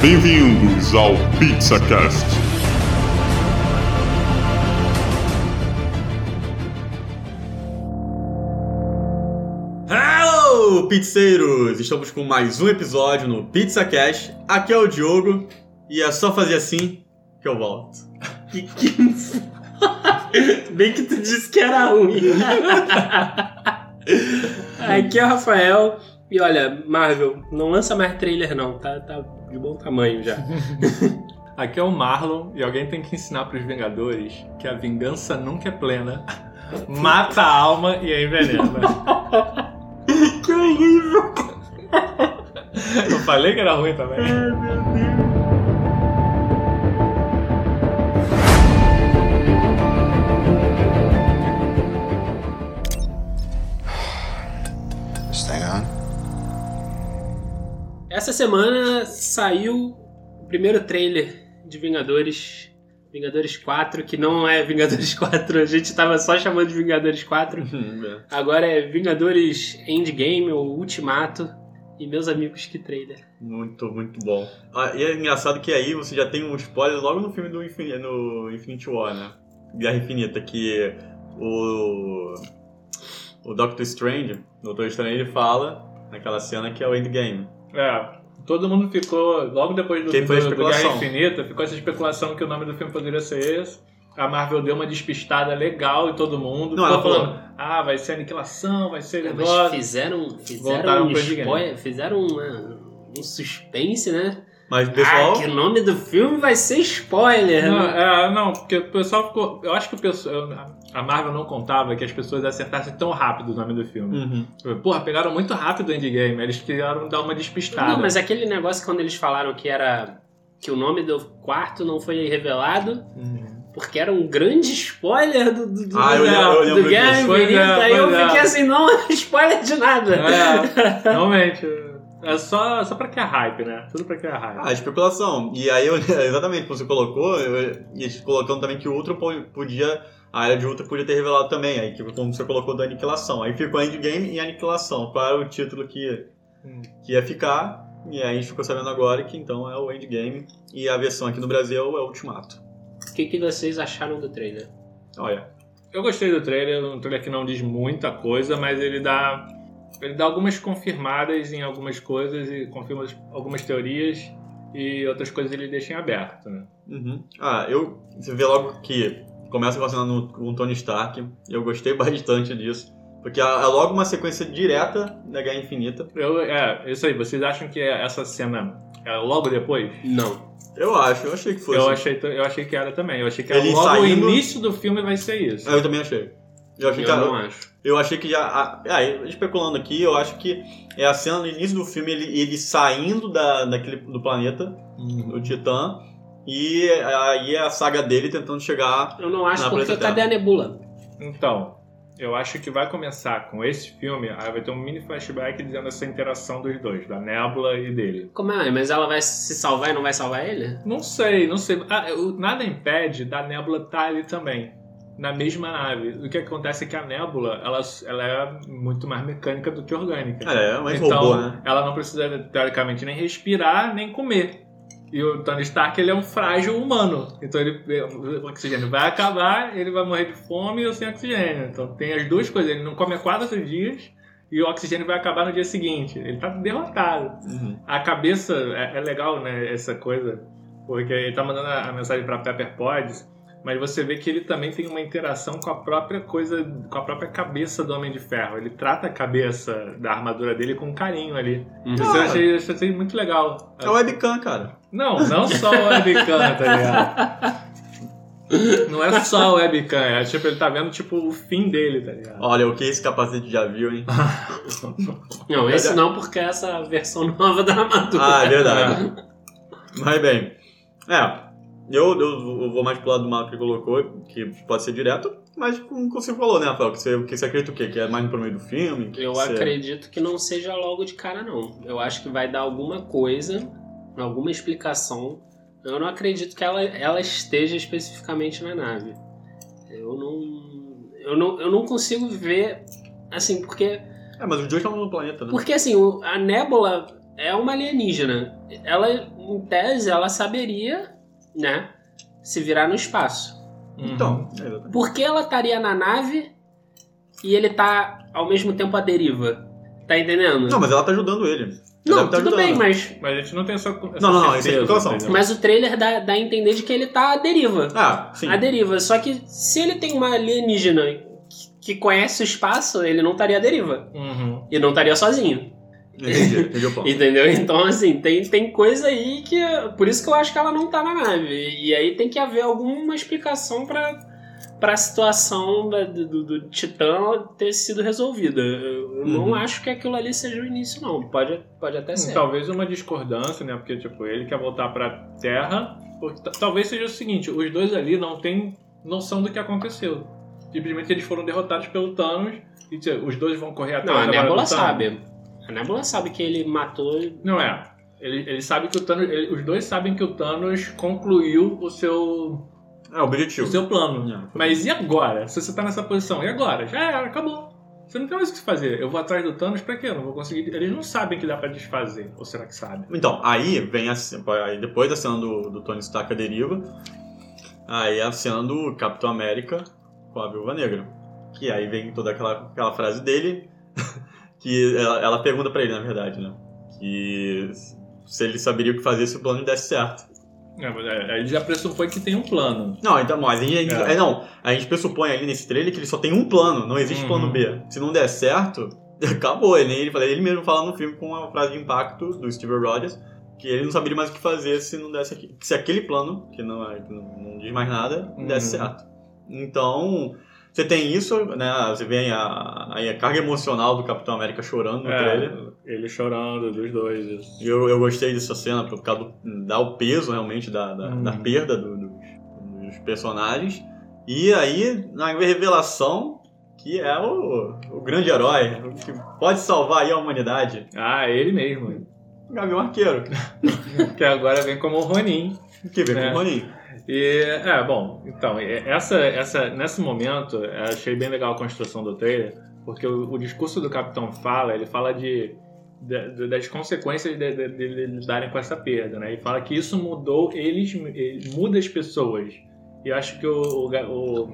Bem-vindos ao PizzaCast. Hello, pizzeiros! Estamos com mais um episódio no PizzaCast. Aqui é o Diogo e é só fazer assim que eu volto. Que que... Bem que tu disse que era ruim. Aqui é o Rafael. E olha, Marvel, não lança mais trailer não, tá, tá de bom tamanho já. Aqui é o Marlon e alguém tem que ensinar pros Vingadores que a vingança nunca é plena, mata a alma e a envenena. que horrível! Eu falei que era ruim também. This Essa semana saiu o primeiro trailer de Vingadores. Vingadores 4, que não é Vingadores 4, a gente tava só chamando de Vingadores 4. Agora é Vingadores Endgame ou Ultimato. E meus amigos, que trailer. Muito, muito bom. Ah, e é engraçado que aí você já tem um spoiler logo no filme do Infin no Infinity War, né? Guerra Infinita, que o, o Doctor Strange, o Doutor Strange, ele fala naquela cena que é o Endgame. É, todo mundo ficou, logo depois do, a do, do Guerra especulação. Infinita, ficou essa especulação que o nome do filme poderia ser esse. A Marvel deu uma despistada legal em todo mundo. Não, ficou ela falou- falando, ah, vai ser aniquilação, vai ser É, mas negócio. fizeram, fizeram Voltaram um spoiler, fizeram uma- um suspense, né? Mas o pessoal. Ah, que o nome do filme vai ser spoiler, Não, né? é, não, porque o pessoal ficou. Eu acho que o pessoal. A Marvel não contava que as pessoas acertassem tão rápido o nome do filme. Uhum. Porra, pegaram muito rápido o endgame. Eles queriam dar uma despistada. Não, mas aquele negócio quando eles falaram que era. que o nome do quarto não foi revelado, Uhum. porque era um grande spoiler do, do, do, Ah, eu do- eu Guerra. Pois Infinita. é, Aí eu é. fiquei assim, não é spoiler de nada. É, realmente. É só, só pra criar hype, né? Tudo pra criar hype. Ah, especulação. E aí, eu, exatamente como você colocou, eu, e eles colocando também que o Ultron po- podia. A área de Ultron podia ter revelado também, aí que como você colocou da aniquilação. Aí ficou Endgame e Aniquilação. Qual era o título que, Hum. que ia ficar? E aí a gente ficou sabendo agora que então é o Endgame. E a versão aqui no Brasil é o Ultimato. O que, que vocês acharam do trailer? Olha. Eu gostei do trailer, um trailer que não diz muita coisa, mas ele dá. Ele dá algumas confirmadas em algumas coisas e confirma algumas teorias e outras coisas ele deixa em aberto, né? Uhum. Ah, eu. Você vê logo que começa relacionando com o Tony Stark. e Eu gostei bastante disso. Porque é é logo uma sequência direta da Guerra Infinita. Eu, é, isso aí, vocês acham que essa cena é logo depois? Não. Eu acho, eu achei que fosse. Eu achei, eu achei que era também. Eu achei que Ele logo saindo- o início do filme vai ser isso. Ah, Eu também achei. Eu achei Eu que não acho. Eu achei que já. Ah, especulando aqui, eu acho que é a cena no início do filme, ele, ele saindo da, daquele, do planeta, Uhum. do Titã, e aí é a saga dele tentando chegar. Eu não acho Na porque cadê a nebula? Então, eu acho que vai começar com esse filme, aí vai ter um mini flashback dizendo essa interação dos dois, da Nebula e dele. Como é? Mas ela vai se salvar e não vai salvar ele? Não sei, não sei. Ah, eu- nada impede da Nebula estar ali também. Na mesma nave. O que acontece é que a Nebula, ela, ela é muito mais mecânica do que orgânica. É, é mais então, robô, né? ela não precisa, teoricamente, nem respirar, nem comer. E o Tony Stark, ele é um frágil humano. Então, ele, o oxigênio vai acabar, ele vai morrer de fome ou sem oxigênio. Então, tem as duas coisas. Ele não come há quatro dias e o oxigênio vai acabar no dia seguinte. Ele tá derrotado. Uhum. A cabeça, é, é legal, né, essa coisa. Porque ele tá mandando a, a mensagem pra Pepper Pods, mas você vê que ele também tem uma interação com a própria coisa, com a própria cabeça do Homem de Ferro. Ele trata a cabeça da armadura dele com carinho ali. Isso eu achei, eu achei muito legal. É o webcam, cara. Não, não só o webcam, tá ligado? Não é só o webcam, é tipo, ele tá vendo tipo o fim dele, tá ligado? Olha, o que esse capacete já viu, hein? Não, esse não, porque é essa versão nova da armadura. Ah, é verdade. Mas bem, é, eu, eu, eu vou mais pro lado do Marco que colocou, que pode ser direto, mas como você falou, né, Rafael? Que você, que você acredita o quê? Que é mais pro meio do filme? Que Eu que você- acredito que não seja logo de cara, não. Eu acho que vai dar alguma coisa, alguma explicação. Eu não acredito que ela, ela esteja especificamente na nave. Eu não, eu não. Eu não consigo ver. Assim, porque. É, mas os dois estão no planeta, né? Porque assim, a Nebula. é uma alienígena. Ela, em tese, ela saberia, né, se virar no espaço. Então, é exatamente. Por que ela estaria na nave e ele tá ao mesmo tempo à deriva? Tá entendendo? Não, mas ela tá ajudando ele. Não, tá tudo bem, ajudando. mas, Mas a gente não tem essa. essa Não, não, não, isso é especulação. entendeu? mas o trailer dá, dá a entender de que ele tá à deriva. Ah, sim. À deriva. Só que se ele tem uma alienígena que- que conhece o espaço, ele não estaria à deriva. Uhum. E não estaria sozinho. Entendi, entendi o ponto. Entendeu? Então, assim, tem, tem coisa aí que. Por isso que eu acho que ela não tá na nave. E aí tem que haver alguma explicação pra, pra situação da- do, do, Titã ter sido resolvida. Eu eu não Uhum. acho que aquilo ali seja o início, não. Pode, pode até ser. Talvez uma discordância, né? Porque, tipo, ele quer voltar pra Terra. Talvez seja o seguinte: os dois ali não têm noção do que aconteceu. Simplesmente eles foram derrotados pelo Thanos. E tipo, os dois vão correr atrás não, a Nebula sabe. A Nebula sabe que ele matou. Não é. Ele, ele sabe que o Thanos. ele- os dois sabem que o Thanos concluiu o seu, É, o objetivo. o seu plano. É. Mas e agora? Se você tá nessa posição, e agora? Já era, acabou. Você não tem mais o que fazer. Eu vou atrás do Thanos pra quê? Eu não vou conseguir. Eles não sabem que dá pra desfazer. Ou será que sabem? Então, aí vem a ce- aí depois da cena do, do Tony Stark à deriva, aí a cena do Capitão América com a Viúva Negra. Que aí vem toda aquela, aquela frase dele, que ela, ela pergunta pra ele, na verdade, né? Que se ele saberia o que fazer se o plano desse certo. É, mas é, aí ele já pressupõe que tem um plano. Não, então, mas a gente, É. é, não, a gente pressupõe ali nesse trailer que ele só tem um plano, não existe Uhum. plano B. Se não der certo, acabou. Ele, ele, ele mesmo fala no filme com a frase de impacto do Steve Rogers, que ele não saberia mais o que fazer se não desse aqui. Se aquele plano, que não, é- que não, não diz mais nada, desse Uhum. certo. Então, você tem isso, né? Você vê a, a carga emocional do Capitão América chorando no trailer. É, ele chorando dos dois. Isso. Eu, eu gostei dessa cena por causa do dar o peso realmente da, da, Uhum. da perda do- dos, dos personagens. E aí, na revelação, que é o, o grande herói, que pode salvar aí a humanidade, Ah, ele mesmo. Gavião Arqueiro, que agora vem como o Ronin. que vem É. com o Ronin. E, é, bom, então, essa, essa, nesse momento, achei bem legal a construção do trailer, porque o, o discurso do Capitão fala, ele fala de, de- das consequências de, de, de lidarem com essa perda, né? E fala que isso mudou eles, ele muda as pessoas. E acho que o, o,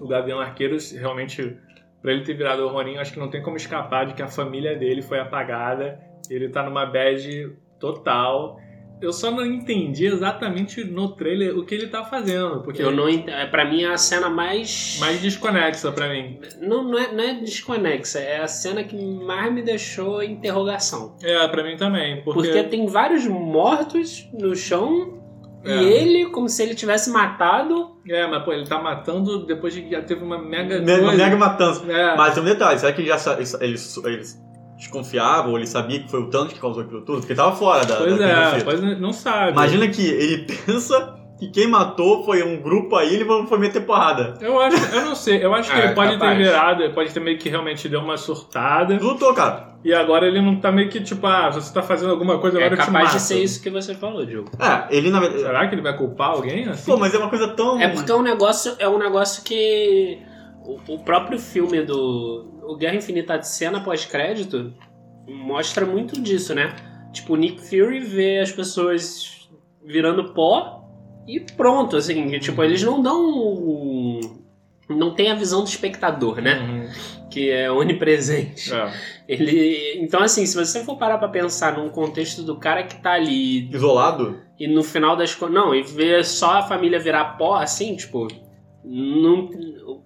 o, Gavião Arqueiro, realmente, pra ele ter virado o Ronin, acho que não tem como escapar de que a família dele foi apagada, ele tá numa bad total. Eu só não entendi exatamente no trailer o que ele tá fazendo, porque Eu não ent... é, Pra mim é a cena mais. mais desconexa pra mim. Não, não, é, não é desconexa, é a cena que mais me deixou em interrogação. É, pra mim também, porque, Porque, tem vários mortos no chão É. e ele, como se ele tivesse matado. é, mas pô, ele tá matando depois de que já teve uma mega Mega, mega matança. É. Mas um detalhe, será que ele já sa- eles, desconfiavam ou ele sabia que foi o Thanos que causou aquilo tudo? Porque tava fora da. Pois da é, pois não sabe. Imagina que ele pensa que quem matou foi um grupo aí, ele foi meter porrada. Eu acho, eu não sei, eu acho que É, ele pode capaz. ter virado, ele pode ter meio que realmente deu uma surtada. Lutou, cara. E agora ele não tá meio que tipo, ah, você tá fazendo alguma coisa, É agora eu te capaz mato. de ser isso que você falou, Diogo. É, ele na verdade. Será que ele vai culpar alguém assim? Pô, mas é uma coisa tão. É porque é um negócio, é um negócio que o, o próprio filme do o Guerra Infinita de cena pós-crédito mostra muito disso, né? Tipo, o Nick Fury vê as pessoas virando pó e pronto, assim, que, tipo, eles não dão não tem a visão do espectador, né? Uhum. Que é onipresente. É. Ele, então assim, se você for parar pra pensar num contexto do cara que tá ali Isolado? e no final das contas. Não, e ver só a família virar pó, assim, tipo. Não,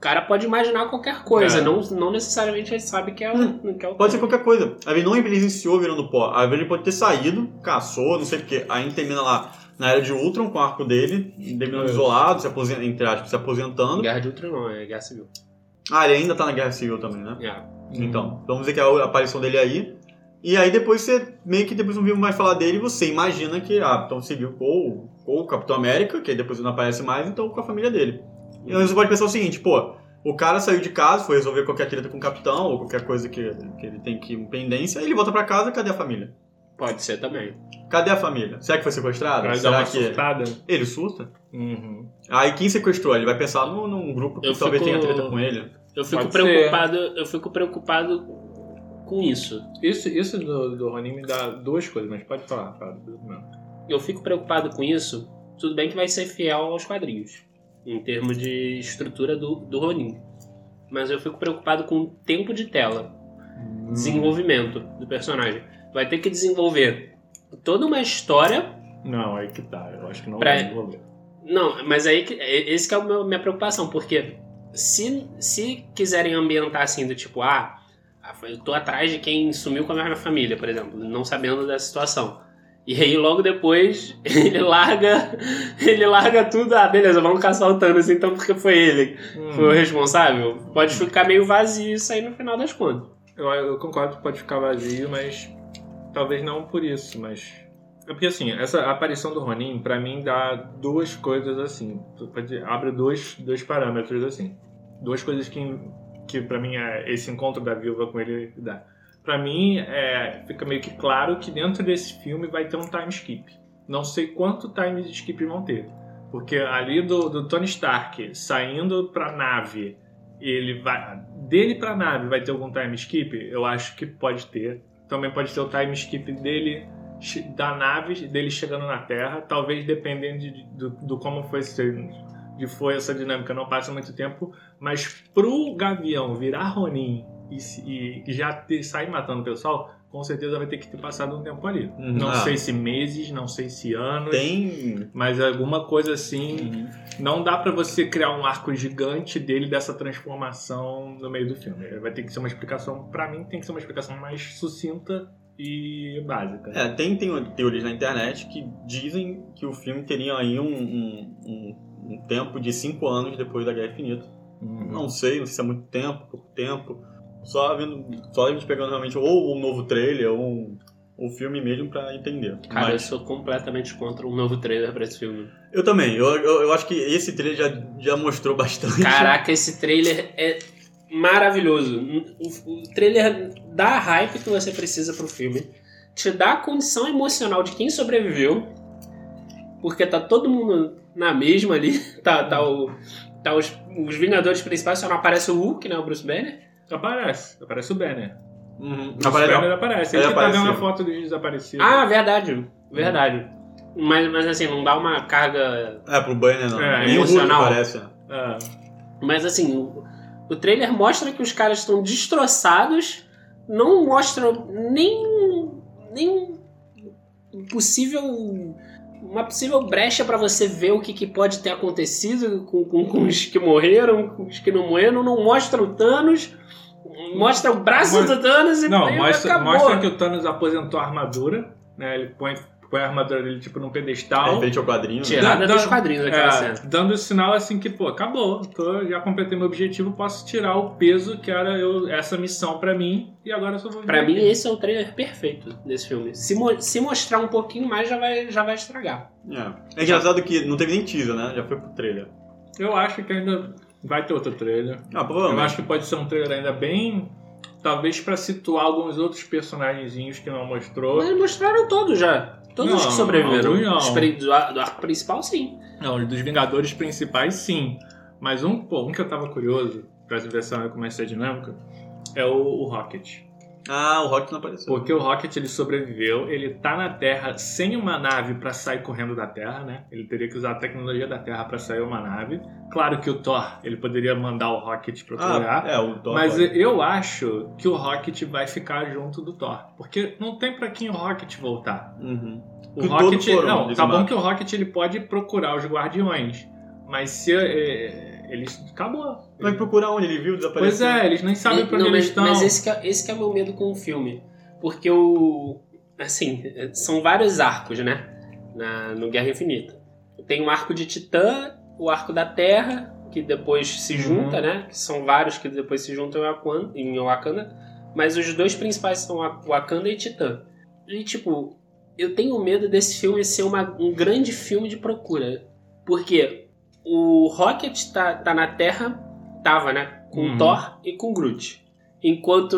cara pode imaginar qualquer coisa, É. não, não necessariamente ele sabe que é o. Que é o Pode ser qualquer coisa. Aí ele não presenciou virando pó. Aí ele pode ter saído, caçou, não sei porquê. Aí termina lá na era de Ultron com o arco dele, terminando É. isolado, se aposentando, entre aspas, se aposentando. Guerra de Ultron não, é Guerra Civil. Ah, ele ainda tá na Guerra Civil também, né? É. Então, vamos dizer que é a aparição dele aí. E aí depois você meio que depois não viu mais falar dele, você imagina que, ah, então seguiu com, com o Capitão América, que aí depois não aparece mais, então com a família dele. Você pode pensar o seguinte, pô, o cara saiu de casa, foi resolver qualquer treta com o capitão, ou qualquer coisa que, que ele tem que pendência, ele volta pra casa, cadê a família? Pode ser também. Cadê a família? Será que foi sequestrado? Vai dar Será que surtada. ele surta? Uhum. Aí quem sequestrou? Ele vai pensar num, num grupo que Eu talvez fico- tenha treta com ele. Eu fico Pode ser. preocupado. Eu fico preocupado com isso. Isso, isso do, do Ronin me dá duas coisas, mas pode falar, fala. Eu fico preocupado com isso. Tudo bem que vai ser fiel aos quadrinhos, em termos de estrutura do, do Ronin. Mas eu fico preocupado com o tempo de tela, desenvolvimento do personagem. Vai ter que desenvolver toda uma história. Não, aí que tá. Eu acho que não Pra- vai desenvolver. Não, mas aí que, é- esse que é a minha preocupação, porque se, se quiserem ambientar assim, do tipo, ah, eu tô atrás de quem sumiu com a minha família, por exemplo, não sabendo da situação. E aí logo depois ele larga, ele larga tudo, ah, beleza, vamos caçar o Thanos então porque foi ele Hum. foi o responsável. Pode ficar meio vazio isso aí no final das contas. Eu, eu concordo que pode ficar vazio, mas talvez não por isso, mas é porque assim, essa aparição do Ronin pra mim dá duas coisas assim, abre dois, dois parâmetros assim, duas coisas que que para mim é esse encontro da viúva com ele dá. Pra mim é, fica meio que claro que dentro desse filme vai ter um time skip. Não sei quanto time skip vão ter, porque ali do, do Tony Stark saindo pra nave ele vai dele pra nave vai ter algum time skip? Eu acho que pode ter. Também pode ter o time skip dele da nave dele chegando na Terra, talvez dependendo de, do, do como foi esse, de foi essa dinâmica, não passa muito tempo, mas pro Gavião virar Ronin e, e- já ter, sair matando o pessoal, com certeza vai ter que ter passado um tempo ali. Uhum. Não Ah. sei se meses, não sei se anos, Tem. mas alguma coisa assim Uhum. não dá pra você criar um arco gigante dele dessa transformação no meio do filme. Vai ter que ser uma explicação, pra mim, tem que ser uma explicação mais sucinta e básica. É, tem, tem teorias na internet que dizem que o filme teria aí um, um, um- um tempo de 5 anos depois da Guerra Infinita. Uhum. Não sei, não sei se é muito tempo, pouco tempo. Só vendo, só a gente pegando realmente ou um novo trailer ou um, o filme mesmo pra entender. Cara, eu Mas sou completamente contra um novo trailer pra esse filme. eu também, eu, eu, eu acho que esse trailer já, já mostrou bastante. Caraca, esse trailer é maravilhoso. O, o trailer dá a hype que você precisa pro filme, te dá a condição emocional de quem sobreviveu, porque tá todo mundo na mesma ali. Tá, tá, o, tá os, os Vingadores principais, só não aparece o Hulk, né? O Bruce Banner. Aparece, aparece o Banner. Uhum. O Aparece- Banner aparece. Ele Ele tá vendo a foto dos desaparecidos. Ah, verdade. Verdade. Mas, mas assim, não dá uma carga. É, pro Banner não. É, Nem emocional. aparece. né? Ah, Mas assim, o, o trailer mostra que os caras estão destroçados, não mostra nem, nem possível. Uma possível brecha pra você ver o que, que pode ter acontecido com, com, com os que morreram, com os que não morreram. Não mostra o Thanos, mostra o braço Mostra- do Thanos e Não, mostra, acabou. mostra que o Thanos aposentou a armadura, né? Ele põe, põe a armadura dele tipo num É, pedestal. frente ao quadrinho. né? Tirada dos quadrinhos daquela É, cena. dando sinal assim que, pô, acabou. Tô, já completei meu objetivo, posso tirar o peso que era eu, essa missão pra mim e agora eu só vou Pra mim, aqui. esse é o trailer perfeito desse filme. Se, mo- se mostrar um pouquinho mais, já vai, já vai estragar. É. É engraçado que não teve nem teaser, né? Já foi pro trailer. Eu acho que ainda vai ter outro trailer. Ah, Eu provavelmente. acho que pode ser um trailer ainda bem. Talvez pra situar alguns outros personagenzinhos que não mostrou. Mas mostraram todos já. Todos os Não, que sobreviveram. não. Os Do, ar- do arco principal, sim. Não, os dos Vingadores principais, sim. Mas um, pô, um que eu tava curioso pra ver se como é essa dinâmica é o, o Rocket. Ah, o Rock não apareceu. Porque o Rocket ele sobreviveu, ele tá na Terra sem uma nave pra sair correndo da Terra, né? Ele teria que usar a tecnologia da Terra pra sair uma nave. Claro que o Thor, ele poderia mandar o Rocket pra outro lugar. Ah, é, o Thor Mas pode. eu acho que o Rocket vai ficar junto do Thor. Porque não tem pra quem o Rocket voltar. Uhum. O Que Rocket. foram não, tá bom que o Rocket ele pode procurar os guardiões. Mas se. É, eles. Acabou. Vai procurar onde ele viu Pois desaparecer. é, eles nem sabem E- pra onde eles mas, estão. mas esse, que é, esse que é o meu medo com o filme. Porque o. Assim, são vários arcos, né? Na, no Guerra Infinita. Tem o arco de Titã, o arco da Terra, que depois se Uhum. junta, né? Que são vários que depois se juntam em Wakanda, em Wakanda. Mas os dois principais são Wa- Wakanda e Titã. E, tipo, eu tenho medo desse filme ser uma- um grande filme de procura. Porque o Rocket tá, tá na Terra, tava, né? Com Uhum. Thor e com Groot. Enquanto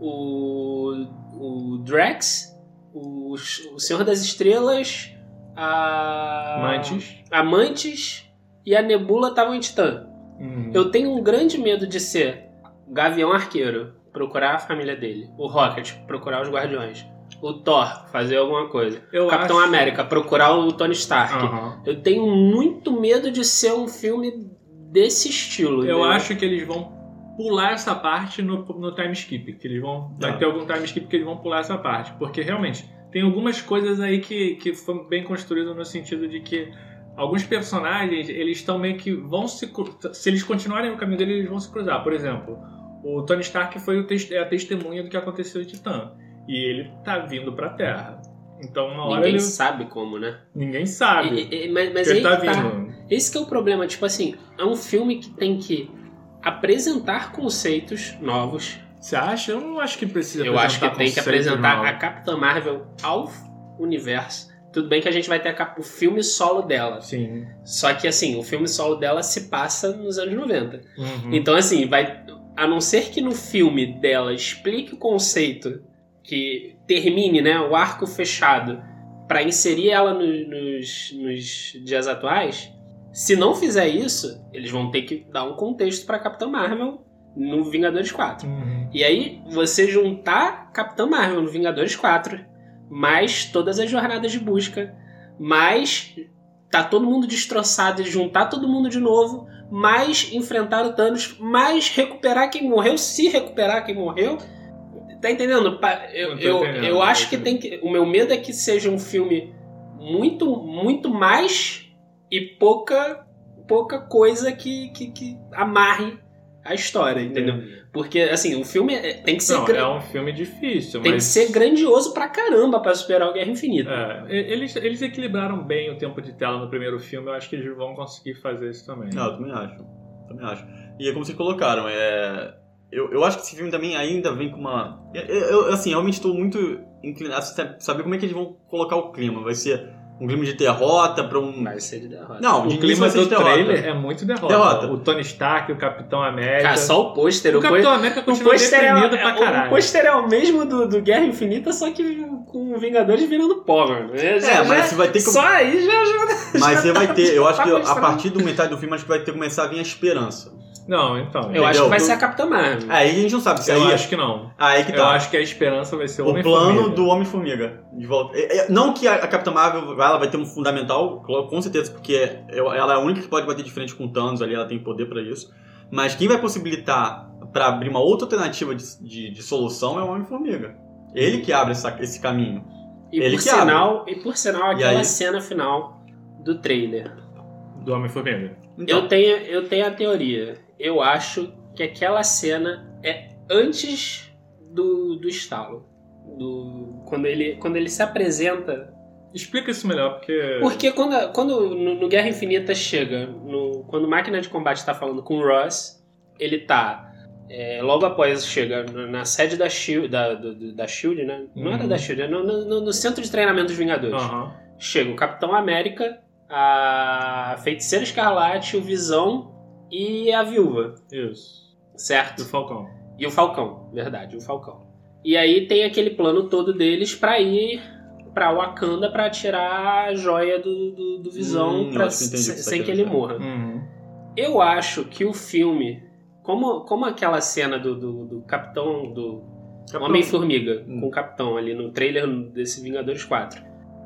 o, o Drax, o, o Senhor das Estrelas, a Mantis. a Mantis e a Nebula estavam em Titã. Uhum. Eu tenho um grande medo de ser Gavião Arqueiro, procurar a família dele. O Rocket procurar os Guardiões. O Thor fazer alguma coisa. Eu Capitão acho- América procurar o Tony Stark. Aham. Eu tenho muito medo de ser um filme desse estilo. Eu entendeu? acho que eles vão pular essa parte no, no time skip. Que eles vão. Vai Tá. ter algum time skip que eles vão pular essa parte. Porque realmente tem algumas coisas aí que, que foram bem construídas no sentido de que alguns personagens eles estão meio que vão se. Se eles continuarem no caminho dele, eles vão se cruzar. Por exemplo, o Tony Stark foi o é a testemunha do que aconteceu em Titã. E ele tá vindo pra Terra. Então, uma hora Ninguém ele. sabe como, né? Ninguém sabe. E- e- mas mas aí ele tá tá. Esse que é o problema. Tipo assim, é um filme que tem que apresentar conceitos novos. Você acha? Eu não acho que precisa Eu acho que tem que apresentar novo. a Capitã Marvel ao universo. Tudo bem que a gente vai ter o filme solo dela. Sim. Só que assim, o filme solo dela se passa nos anos 90. Uhum. Então, assim, vai. A não ser que no filme dela explique o conceito, que termine né, o arco fechado, pra inserir ela no- nos, nos dias atuais, se não fizer isso, eles vão ter que dar um contexto pra Capitã Marvel no Vingadores 4. Uhum. E aí, você juntar Capitã Marvel no Vingadores 4, mais todas as jornadas de busca, mais tá todo mundo destroçado e juntar todo mundo de novo, mais enfrentar o Thanos, mais recuperar quem morreu, se recuperar quem morreu. Tá entendendo? Eu, eu, entendendo, eu acho que tem que. O meu medo é que seja um filme muito, muito mais e pouca, pouca coisa que, que, que amarre a história, entendeu? Porque, assim, o filme é- tem que ser, Não, gra- é um filme difícil, tem mas... que ser grandioso pra caramba pra superar o Guerra Infinita. É, eles, eles equilibraram bem o tempo de tela no primeiro filme, eu acho que eles vão conseguir fazer isso também. Não, eu também acho. Também acho. E é como vocês colocaram, é. Eu, eu acho que esse filme também ainda vem com uma. Eu, eu, assim, realmente estou muito inclinado a sa- saber como é que eles vão colocar o clima. Vai ser um clima de derrota pra um. Vai ser de derrota. Não, O de clima do trailer é muito derrota. Derrota. O Tony Stark, o Capitão América... Cara, só o pôster. o O, Capitão América o continua pôster é, pra é- o caralho. pôster é o mesmo do, do Guerra Infinita, só que com o Vingadores virando pó, mano. É, já- É, mas já- você vai ter que. Só aí já ajuda. Mas você vai ter. Eu acho Tá que a partir do metade do filme, acho que vai ter que começar a vir a esperança. Não, então... Eu acho que vai ser a Capitã Marvel. Aí a gente não sabe se eu aí. acho que não. Aí que Eu tá. acho que a esperança vai ser o o plano Homem-Formiga. do Homem-Formiga. De volta. É, é, Não que a, Capitã Marvel ela vai ter um fundamental, com certeza, porque eu- ela é a única que pode bater de frente com o Thanos ali, ela tem poder pra isso. Mas quem vai possibilitar pra abrir uma outra alternativa de, de, de solução é o Homem-Formiga. Ele que abre essa- esse caminho. E Ele por que abre. sinal, e por sinal, E aquela aí? cena final do trailer. Do Homem-Formiga. Então, Eu tenho, eu tenho a teoria. Eu acho que aquela cena é antes do, do estalo. Do, quando, ele, quando ele se apresenta. Explica isso melhor, porque... Porque quando, quando no, no Guerra Infinita chega, no, quando Máquina de Combate tá falando com o Ross, ele tá. é, logo após chega na na sede da Shield, da, do- do- da Shield, né? Não era Uhum. da Shield, é no, no- no centro de treinamento dos Vingadores. Aham. Chega o Capitão América, a Feiticeira Escarlate, o Visão e a Viúva, Isso. certo? Do Falcão. E o Falcão, verdade, o Falcão. E aí tem aquele plano todo deles pra ir pra Wakanda pra tirar a joia do, do, do Visão Hum, pra- o que tá sem que ele dizer. morra. Uhum. Eu acho que o filme, como, como aquela cena do, do, do Capitão, do Homem-Formiga Hum. com o Capitão ali no trailer desse Vingadores 4.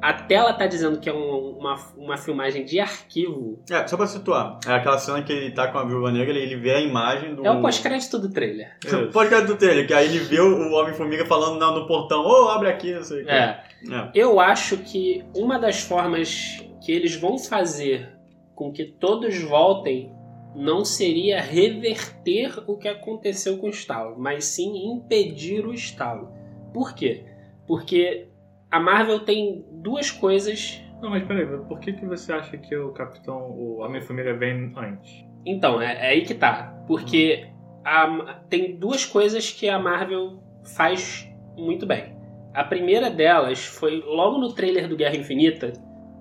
A tela tá dizendo que é um- uma, uma filmagem de arquivo. É, só pra situar. É aquela cena que ele tá com a Viúva Negra e ele vê a imagem do... É o pós-crédito do trailer. Isso. Pode cair do trailer, que aí ele vê o Homem-Formiga falando no, no portão, ô, abre aqui, não sei o que. É. É. Eu acho que uma das formas que eles vão fazer com que todos voltem não seria reverter o que aconteceu com o estalo, mas sim impedir o estalo. Por quê? Porque a Marvel tem duas coisas. Não, mas peraí, por que, que você acha que o Capitão, o Homem-Formiga vem antes? Então, é, é aí que tá. Porque a- tem duas coisas que a Marvel faz muito bem. A primeira delas foi logo no trailer do Guerra Infinita,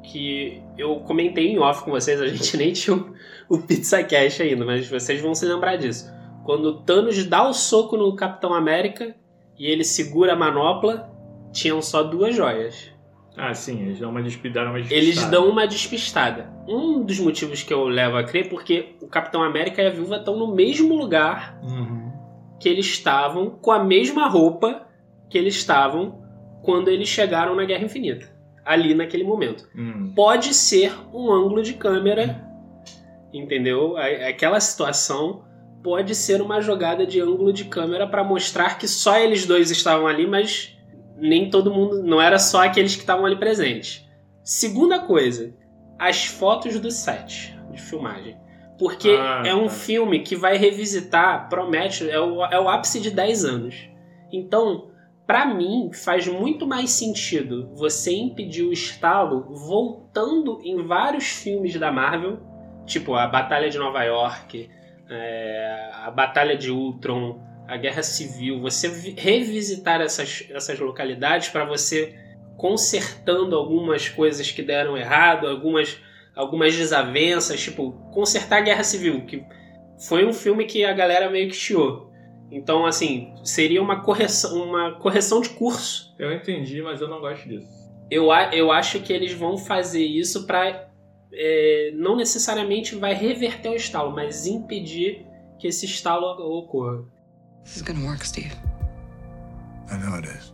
que eu comentei em off com vocês, a gente nem tinha o, o Pizza Cash ainda, mas vocês vão se lembrar disso. Quando o Thanos dá o soco no Capitão América e ele segura a manopla, tinham só duas joias. Ah, sim, eles dão uma despidada, uma Eles despistada. dão uma despistada. Um dos motivos que eu levo a crer é porque o Capitão América e a Viúva estão no mesmo lugar Uhum. que eles estavam com a mesma roupa que eles estavam quando eles chegaram na Guerra Infinita. Ali naquele momento. Hum. Pode ser um ângulo de câmera, entendeu? A- Aquela situação pode ser uma jogada de ângulo de câmera para mostrar que só eles dois estavam ali, mas nem todo mundo, não era só aqueles que estavam ali presentes. Segunda coisa, as fotos do set de filmagem. Porque Ah, é um tá. filme que vai revisitar, promete, é o, é o ápice de 10 anos. Então, pra mim, faz muito mais sentido você impedir o estalo voltando em vários filmes da Marvel, tipo a Batalha de Nova York, é, a Batalha de Ultron, a Guerra Civil, você vi- revisitar essas, essas localidades para você consertando algumas coisas que deram errado, algumas, algumas desavenças, tipo, consertar a Guerra Civil, que foi um filme que a galera meio que chiou. Então, assim, seria uma correção, uma correção de curso. Eu entendi, mas eu não gosto disso. Eu, eu acho que eles vão fazer isso pra. é, não necessariamente vai reverter o estalo, mas impedir que esse estalo ocorra. This is gonna work, Steve. I know it is.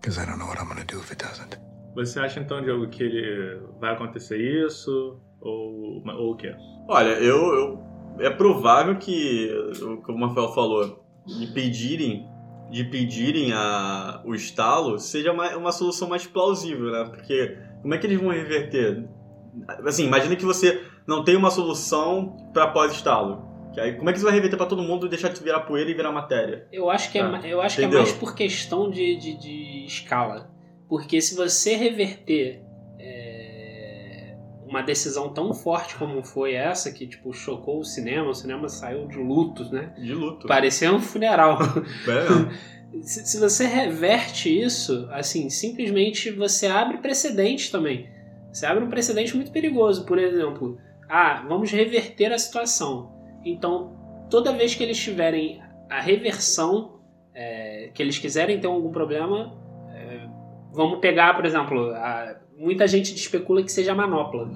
Because I don't know what I'm gonna do if it doesn't. Você acha então, Diogo, que ele vai acontecer isso? Ou, ou o quê? Olha, eu, eu- é provável que, como o Rafael falou, de pedirem, de pedirem a, o estalo seja uma, uma solução mais plausível, né? Porque como é que eles vão reverter? Assim, imagina que você não tem uma solução para pós-estalo. Que aí, como é que você vai reverter para todo mundo e deixar de virar poeira e virar matéria? Eu acho que, é, ma- eu acho que é mais por questão de, de, de escala. Porque se você reverter é, uma decisão tão forte como foi essa, que tipo, chocou o cinema, o cinema saiu de luto, né? De luto. Parecia um funeral. É se, se você reverte isso, assim, simplesmente você abre precedente também. Você abre um precedente muito perigoso. Por exemplo, ah, vamos reverter a situação. Então, toda vez que eles tiverem a reversão, é, que eles quiserem ter algum problema, é, vamos pegar, por exemplo, a- muita gente especula que seja a manopla.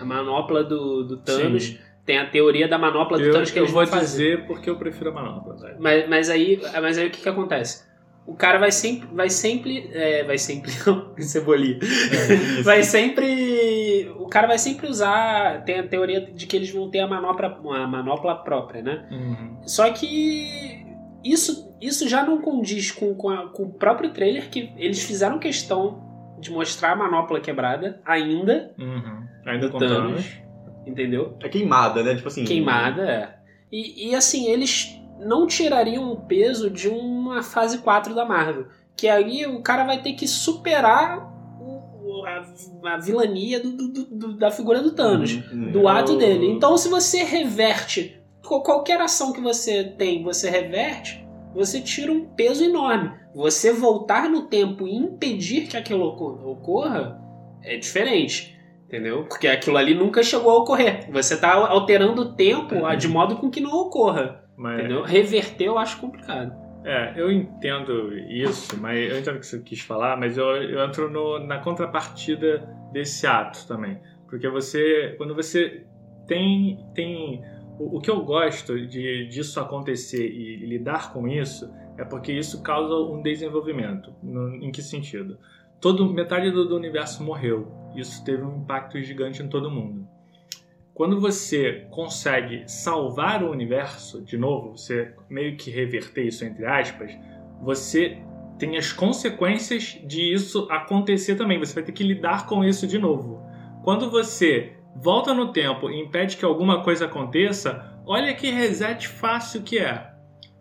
A manopla do, do Thanos. Sim. Tem a teoria da manopla do Eu, Thanos que eu eles vou vão fazer. dizer porque eu prefiro a manopla. Mas, mas aí, mas aí o que, que acontece? O cara vai sempre, vai sempre, é, vai sempre, cebolinha, vai sempre, o cara vai sempre usar, tem a teoria de que eles vão ter a manopla, a manopla própria, né? Uhum. Só que isso, isso já não condiz com, com, a- com o próprio trailer que eles fizeram questão de mostrar a manopla quebrada ainda Uhum. Ainda. Thanos, entendeu? É queimada, né? Tipo assim. queimada. é. E, e assim, eles não tirariam o peso de uma fase 4 da Marvel. Que aí o cara vai ter que superar a, vilania do- do- do- da figura do Thanos. Hum, Do ato eu- dele. Então, se você reverte qual- qualquer ação que você tem, você reverte, você tira um peso enorme. Você voltar no tempo e impedir que aquilo oco- ocorra é diferente. Entendeu? Porque aquilo ali nunca chegou a ocorrer. Você está alterando o tempo ah, de modo com que não ocorra. Mas, Entendeu? Reverter eu acho complicado. É, eu entendo isso, mas eu entendo o que você quis falar, mas eu, eu entro no- na contrapartida desse ato também. Porque você, quando você tem. tem o, o que eu gosto de, disso acontecer e lidar com isso é porque isso causa um desenvolvimento. No- em que sentido? Todo, metade do, do universo morreu. Isso teve um impacto gigante em todo mundo. Quando você consegue salvar o universo, de novo, você meio que reverter isso entre aspas, você tem as consequências de isso acontecer também. Você vai ter que lidar com isso de novo. Quando você volta no tempo e impede que alguma coisa aconteça, olha que reset fácil que é.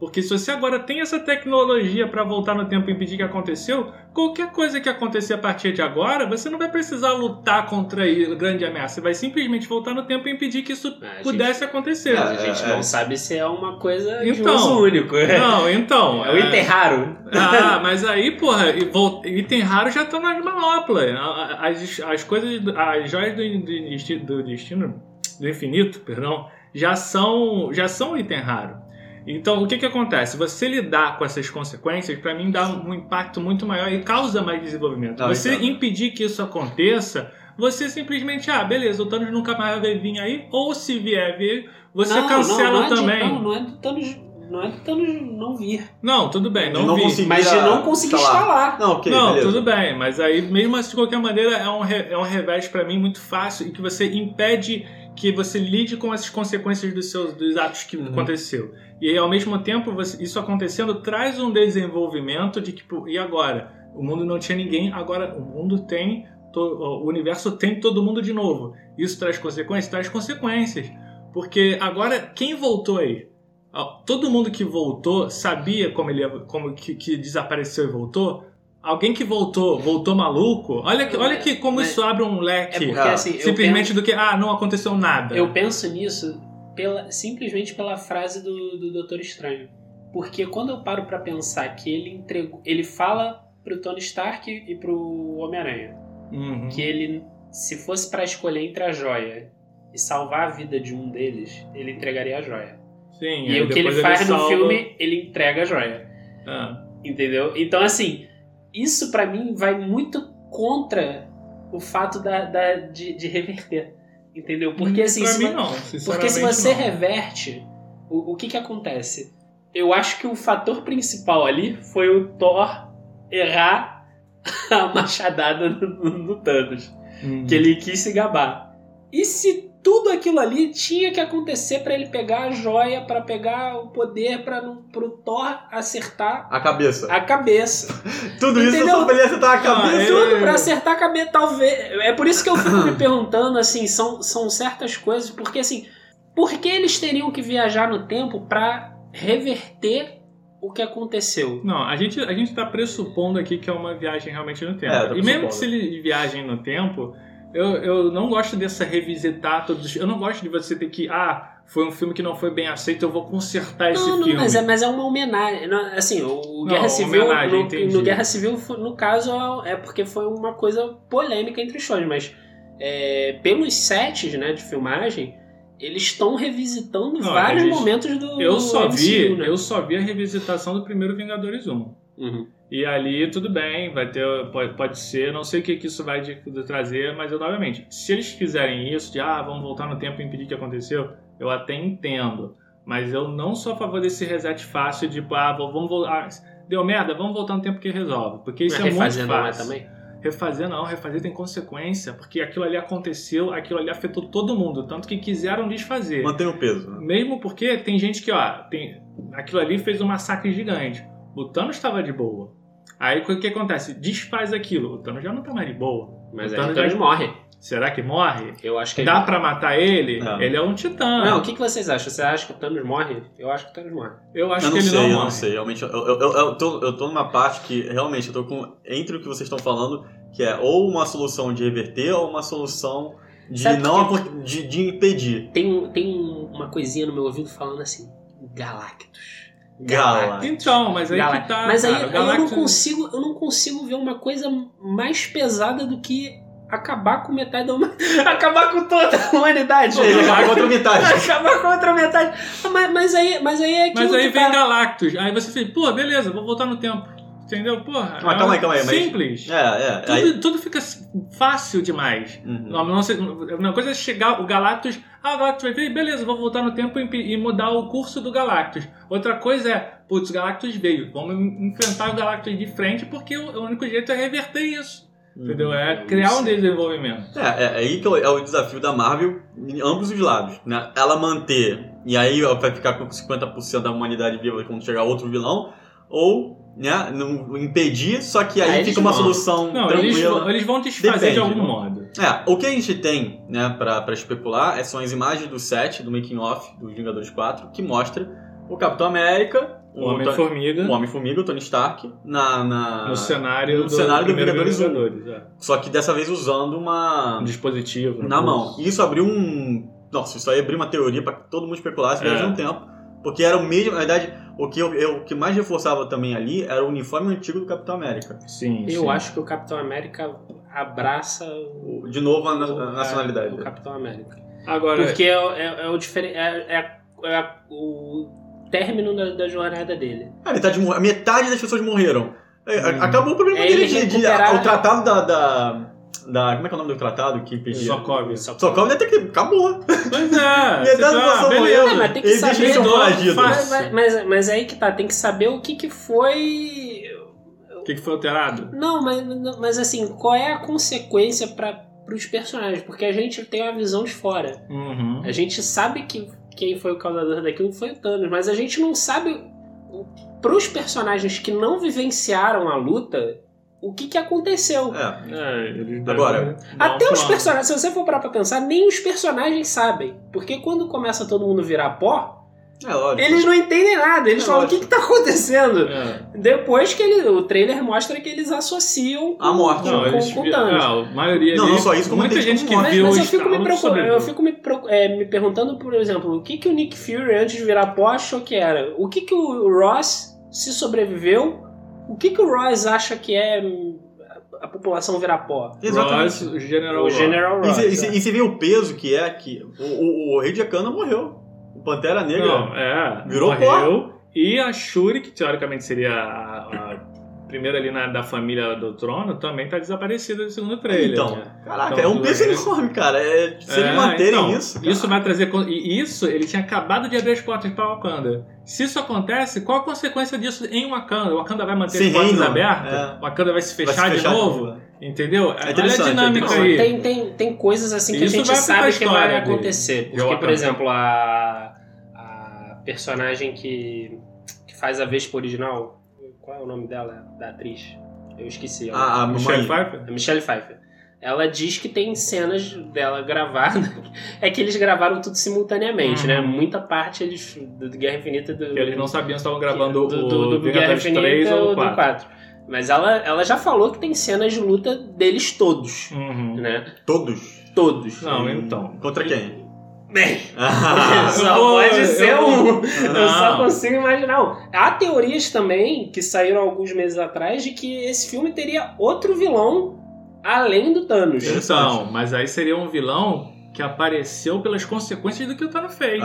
Porque se você agora tem essa tecnologia para voltar no tempo e impedir que aconteceu, qualquer coisa que acontecer a partir de agora, você não vai precisar lutar contra a grande ameaça. Você vai simplesmente voltar no tempo e impedir que isso A gente- pudesse acontecer. a gente é, não é. sabe se é uma coisa de Então, uso único. Não, então. É o item raro. Ah, mas aí, porra, e item raro já estão nas manoplas. As, as coisas, as joias do, do do destino, do infinito, perdão, já são, já são item raro. Então, o que que acontece? Você lidar com essas consequências, pra mim, dá um impacto muito maior e causa mais desenvolvimento. Não, você então. impedir que isso aconteça, você simplesmente, ah, beleza, o Thanos nunca mais vai vir aí, ou se vier vir, você Não, cancela não, não é também. não, não é do Thanos não é do Thanos não vir, Não, tudo bem, não, não vi. conseguir- mas de não conseguir instalar. instalar. Não, ok, não, beleza. tudo bem, mas aí mesmo assim, de qualquer maneira é um, re- é um revés pra mim muito fácil e que você impede que você lide com as consequências dos seus dos atos que Uhum. aconteceu. E aí, ao mesmo tempo, você- isso acontecendo traz um desenvolvimento de tipo, e agora? O mundo não tinha ninguém, agora o mundo tem, to- o universo tem todo mundo de novo. Isso traz consequências? Traz consequências. Porque agora, quem voltou aí? Todo mundo que voltou sabia como ele como que, que desapareceu e voltou? Alguém que voltou, voltou maluco? Olha, que, olha que como Mas- isso abre um É leque. porque Ah, assim, simplesmente do que, ah, não aconteceu nada. penso, eu penso nisso pela, simplesmente pela frase do, do Doutor Estranho. Porque quando eu paro pra pensar que ele entregou, ele fala pro Tony Stark e pro Homem-Aranha Uhum. que ele, se fosse pra escolher entre a joia e salvar a vida de um deles, ele entregaria a joia. Sim, E o que ele faz no salva- filme, ele entrega a joia. Ah, Entendeu? Então, assim, isso pra mim vai muito contra o fato da, da- de, de reverter. Entendeu? Porque assim, pra se mim não. porque se você não. reverte, o, o que que acontece? Eu acho que o fator principal ali foi o Thor errar a machadada no, no Thanos. Uhum. Que ele quis se gabar. E se tudo aquilo ali tinha que acontecer pra ele pegar a joia, pra pegar o poder, para pro Thor acertar A cabeça. a cabeça. Tudo isso Entendeu? só pra ele acertar a cabeça. Tudo pra acertar a cabeça, talvez. É por isso que eu fico me perguntando, assim, são, são certas coisas, porque assim, por que eles teriam que viajar no tempo pra reverter o que aconteceu? Não, a gente, a gente tá pressupondo aqui que é uma viagem realmente no tempo. É, tá e mesmo que se ele viajem no tempo, eu, eu não gosto dessa revisitar todos os. Eu não gosto de você ter que. Ah, foi um filme que não foi bem aceito, eu vou consertar esse Não, não, filme. mas é, mas é uma homenagem. Não, Assim, o Não, Guerra Civil. homenagem, no, no Guerra Civil, no caso, é porque foi uma coisa polêmica entre os fãs, mas é, pelos sets né, de filmagem, eles estão revisitando Não, vários eles- momentos do. Eu só MCU, vi, né? eu só vi a revisitação do primeiro Vingadores 1. Uhum. E ali tudo bem, vai ter, pode, pode ser, não sei o que, que isso vai de, de trazer, mas eu novamente, se eles fizerem isso, de ah, vamos voltar no tempo e impedir que aconteceu, eu até entendo. Mas eu não sou a favor desse reset fácil de, ah, vamos voltar. deu merda, vamos voltar no tempo que resolve. Porque isso Mas é muito refazer não é fácil. também? Refazer não, refazer tem consequência, porque aquilo ali aconteceu, aquilo ali afetou todo mundo, tanto que quiseram desfazer. Mantém o peso. né? Mesmo porque tem gente que, ó, tem, aquilo ali fez um massacre gigante. O Thanos estava de boa. Aí o que acontece? Desfaz aquilo. O Thanos já não tá mais de boa. Mas O aí o Thanos Thanos já- morre. Será que morre? Eu acho que Dá ele... pra matar ele? Não. Ele é um titã. Não, o que, que vocês acham? Você acha que o Thanos morre? Eu acho que o Thanos morre. Eu acho eu não que ele sei, não eu morre. não sei. Realmente, eu, eu, eu, eu tô, eu tô numa parte que realmente eu tô com. Entre o que vocês estão falando, que é ou uma solução de reverter ou uma solução de Sabe não apor- de, de impedir. Tem, tem um- uma coisinha no meu ouvido falando assim: Galactus. Galactus. Então, mas aí Gala- que tá. Mas aí, cara. aí eu não Galactus- consigo, eu não consigo ver uma coisa mais pesada do que acabar com metade da humanidade. acabar com toda a humanidade. Ele acaba contra a metade. acabar com outra metade. Mas, mas aí, mas aí é aquilo Mas aí que vem tá- Galactus. Aí você fala, pô, beleza, vou voltar no tempo. Entendeu? Porra. Mas calma aí, calma aí, mas- Simples. É, é. Aí, Tudo, tudo fica fácil demais. Uhum. Não, sei, uma coisa é chegar o Galactus, ah, o Galactus vai vir, beleza, vou voltar no tempo e, mudar o curso do Galactus. Outra coisa é, putz, o Galactus veio, vamos enfrentar o Galactus de frente porque o, o único jeito é reverter isso, entendeu? É criar um desenvolvimento. É, é, é aí que é o desafio da Marvel em ambos os lados, né? Ela manter, e aí vai ficar com 50% da humanidade viva quando chegar outro vilão, ou né, não impedir, só que aí Aí eles fica uma vão. solução Não, eles, tranquila. vão- eles vão desfazer Depende, de algum né? modo. É, o que a gente tem, né, pra, pra especular é- são as imagens do set, do making off dos Vingadores 4, que mostra o Capitão América, O Homem-Formiga, o Homem-Formiga, o Tony Stark, na, na- no cenário no do, cenário do Vingadores um. Vingadores, é. Só que dessa vez usando uma. Um dispositivo. na mão. E isso abriu um. Nossa, isso aí abriu uma teoria pra que todo mundo especulasse É. durante um tempo. Porque era o mesmo. Na verdade, o que, eu, eu- o que mais reforçava também ali era o uniforme antigo do Capitão América. Sim, Eu sim. acho que o Capitão América abraça o, De novo a, na- a o- nacionalidade. o Capitão América. Agora, Porque é, é, é o diferente. É, é- é o término da, da jornada dele. Ah, metade, de mor- metade das pessoas morreram. É, Hum. Acabou o problema É dele ele de, de- O tratado da, da, da. Como é que é o nome do tratado que impedia? Sokovia. Sokovia deve ter que. Acabou. Pois é. Metade você da tá, beleza. morreu. É, mas tem que saber. foragidos. faz- Mas, mas, mas, mas aí que tá, tem que saber o que, que foi. O que, que foi alterado? Não, mas, mas assim, qual é a consequência para os personagens? Porque a gente tem uma visão de fora. Uhum. A gente sabe que quem foi o causador daquilo foi o Thanos, mas a gente não sabe para os personagens que não vivenciaram a luta o que, que aconteceu. É. É, eles Agora, Até os personagens, se você for parar pra pensar, nem os personagens sabem. Porque quando começa todo mundo virar pó, É lógico. eles não entendem nada. Eles É falam: o lógico. que, que tá acontecendo? É. Depois que ele, o trailer mostra que eles associam com, A morte. com, Não, com, eles com ah, a maioria Não, não só isso, como muita gente que morte. Mas, viu mas o eu fico, me, eu fico me, pro- é, me perguntando, por exemplo, o que, que o Nick Fury antes de virar pó achou que era? O que, que o Ross, se sobreviveu, o que, que o Ross acha que é hum, a, população virar pó? Exatamente. Ross, General o. General E Ross. você- E você- você vê o peso que é que o, o, o Rei de Akana morreu. O Pantera Negra. Não, é. Virou morreu. E a Shuri, que teoricamente seria a, a primeira ali na, da família do trono, também tá desaparecida no segundo trailer. Então, né? caraca, Então, é um enorme, cara. É, se eles É, manterem então, isso. cara. Isso vai trazer. E isso, ele tinha acabado de abrir as portas para Wakanda. Se isso acontece, qual a consequência disso em Wakanda? Wakanda vai manter Sem as portas reino, abertas? é. Wakanda vai se Vai fechar, se de novo? Entendeu? Olha a interessante, dinâmica é aí. Tem, tem, tem coisas assim que Isso a gente vai sabe a que vai dele. acontecer. Porque, por exemplo, a, a personagem que, que faz a Vespa original, qual é o nome dela, da atriz? Eu esqueci. ela. A, a Michelle. Pfeiffer? A Michelle Pfeiffer. Ela diz que tem cenas dela gravadas. É que eles gravaram tudo simultaneamente, Uhum. né? Muita parte eles, do, do Guerra Infinita do. Que eles não sabiam se estavam gravando do, o do, do Guerra Vingadores Infinita 3 ou do 4. 4. Mas ela, ela já falou que tem cenas de luta deles todos, Uhum. né? Todos. Todos. Não, então. Contra quem? Bem, Ah, só pode eu ser vou- um. Eu só Não. consigo imaginar um. Há teorias também que saíram alguns meses atrás de que esse filme teria outro vilão além do Thanos. Então, mas aí seria um vilão que apareceu pelas consequências do que o Thanos fez.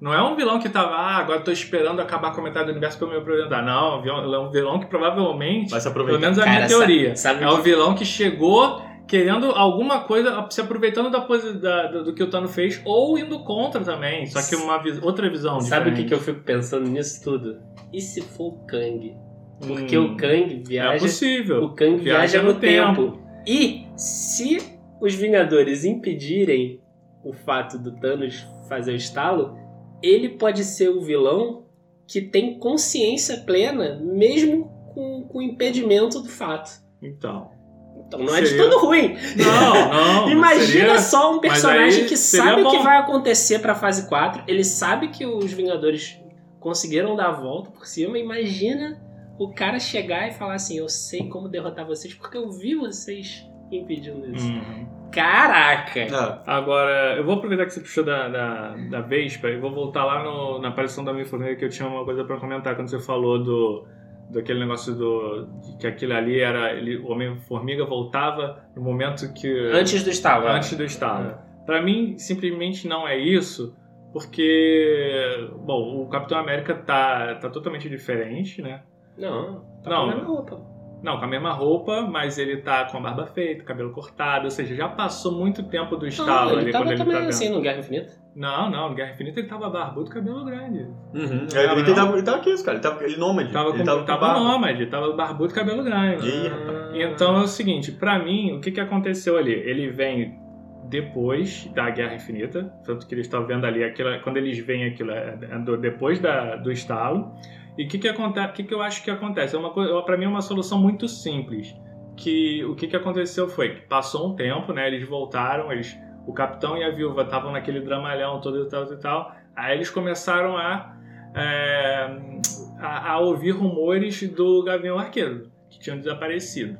Não é um vilão que tava, ah, agora tô esperando acabar com a metade do universo pra eu me apresentar. Não, é um vilão- é um vilão que provavelmente, Vai se pelo aproveitar. menos a Cara, minha teoria, sabe é que- um vilão que chegou querendo alguma coisa, se aproveitando da, da- do, que o Thanos fez, ou indo contra também, só que uma outra visão Sabe o que, que eu fico pensando nisso tudo? E se for o Kang? Porque Hum, o Kang É viaja. possível. o Kang viaja, Viaja no no tempo. E se os Vingadores impedirem o fato do Thanos fazer o estalo, ele pode ser o vilão que tem consciência plena, mesmo com, com o impedimento do fato. Então. Então não é de todo ruim. Não, não. Imagina seria- só um personagem aí que sabe o que vai acontecer pra fase 4. Ele sabe que os Vingadores conseguiram dar a volta por cima. Imagina o cara chegar e falar assim: Eu sei como derrotar vocês porque eu vi vocês impedindo isso. Uhum. Caraca! É. Agora, eu vou aproveitar que você puxou da, da, da Vespa e vou voltar lá no- na aparição da Homem-Formiga que eu tinha uma coisa pra comentar quando você falou do daquele negócio do de que aquilo ali era ele, o Homem-Formiga voltava no momento que Antes do estalo. antes do estalo. Pra mim, simplesmente não é isso, porque bom, o Capitão América tá, tá totalmente diferente, né? Não, tá Não. com a mesma roupa. Não, com a mesma roupa, mas ele tá com a barba feita, cabelo cortado, ou seja, já passou muito tempo do estalo Não, ali ele tava quando ele também tá dentro. assim no Guerra Infinita. Não, não, no Guerra Infinita ele tava barbudo, cabelo grande. Uhum. Não, ele, ele, tava, ele tava aqui, isso, cara. Ele tava ele nômade. Tava, ele com, tava, tava, com nômade, tava barbudo, cabelo grande. Ih, rapaz. Então é o seguinte, pra mim, o que que aconteceu ali? Ele vem depois da Guerra Infinita, tanto que eles estão vendo ali, aquilo, quando eles veem aquilo, é, é do- depois da, do estalo. E o que que acontece? Que que eu acho que acontece? É uma coisa, para mim é uma solução muito simples. Que o que que aconteceu foi que passou um tempo, né? Eles voltaram, eles, o capitão e a viúva estavam naquele dramalhão todo e tal e tal. Aí eles começaram a, é, a, a ouvir rumores do Gavião Arqueiro que tinham desaparecido.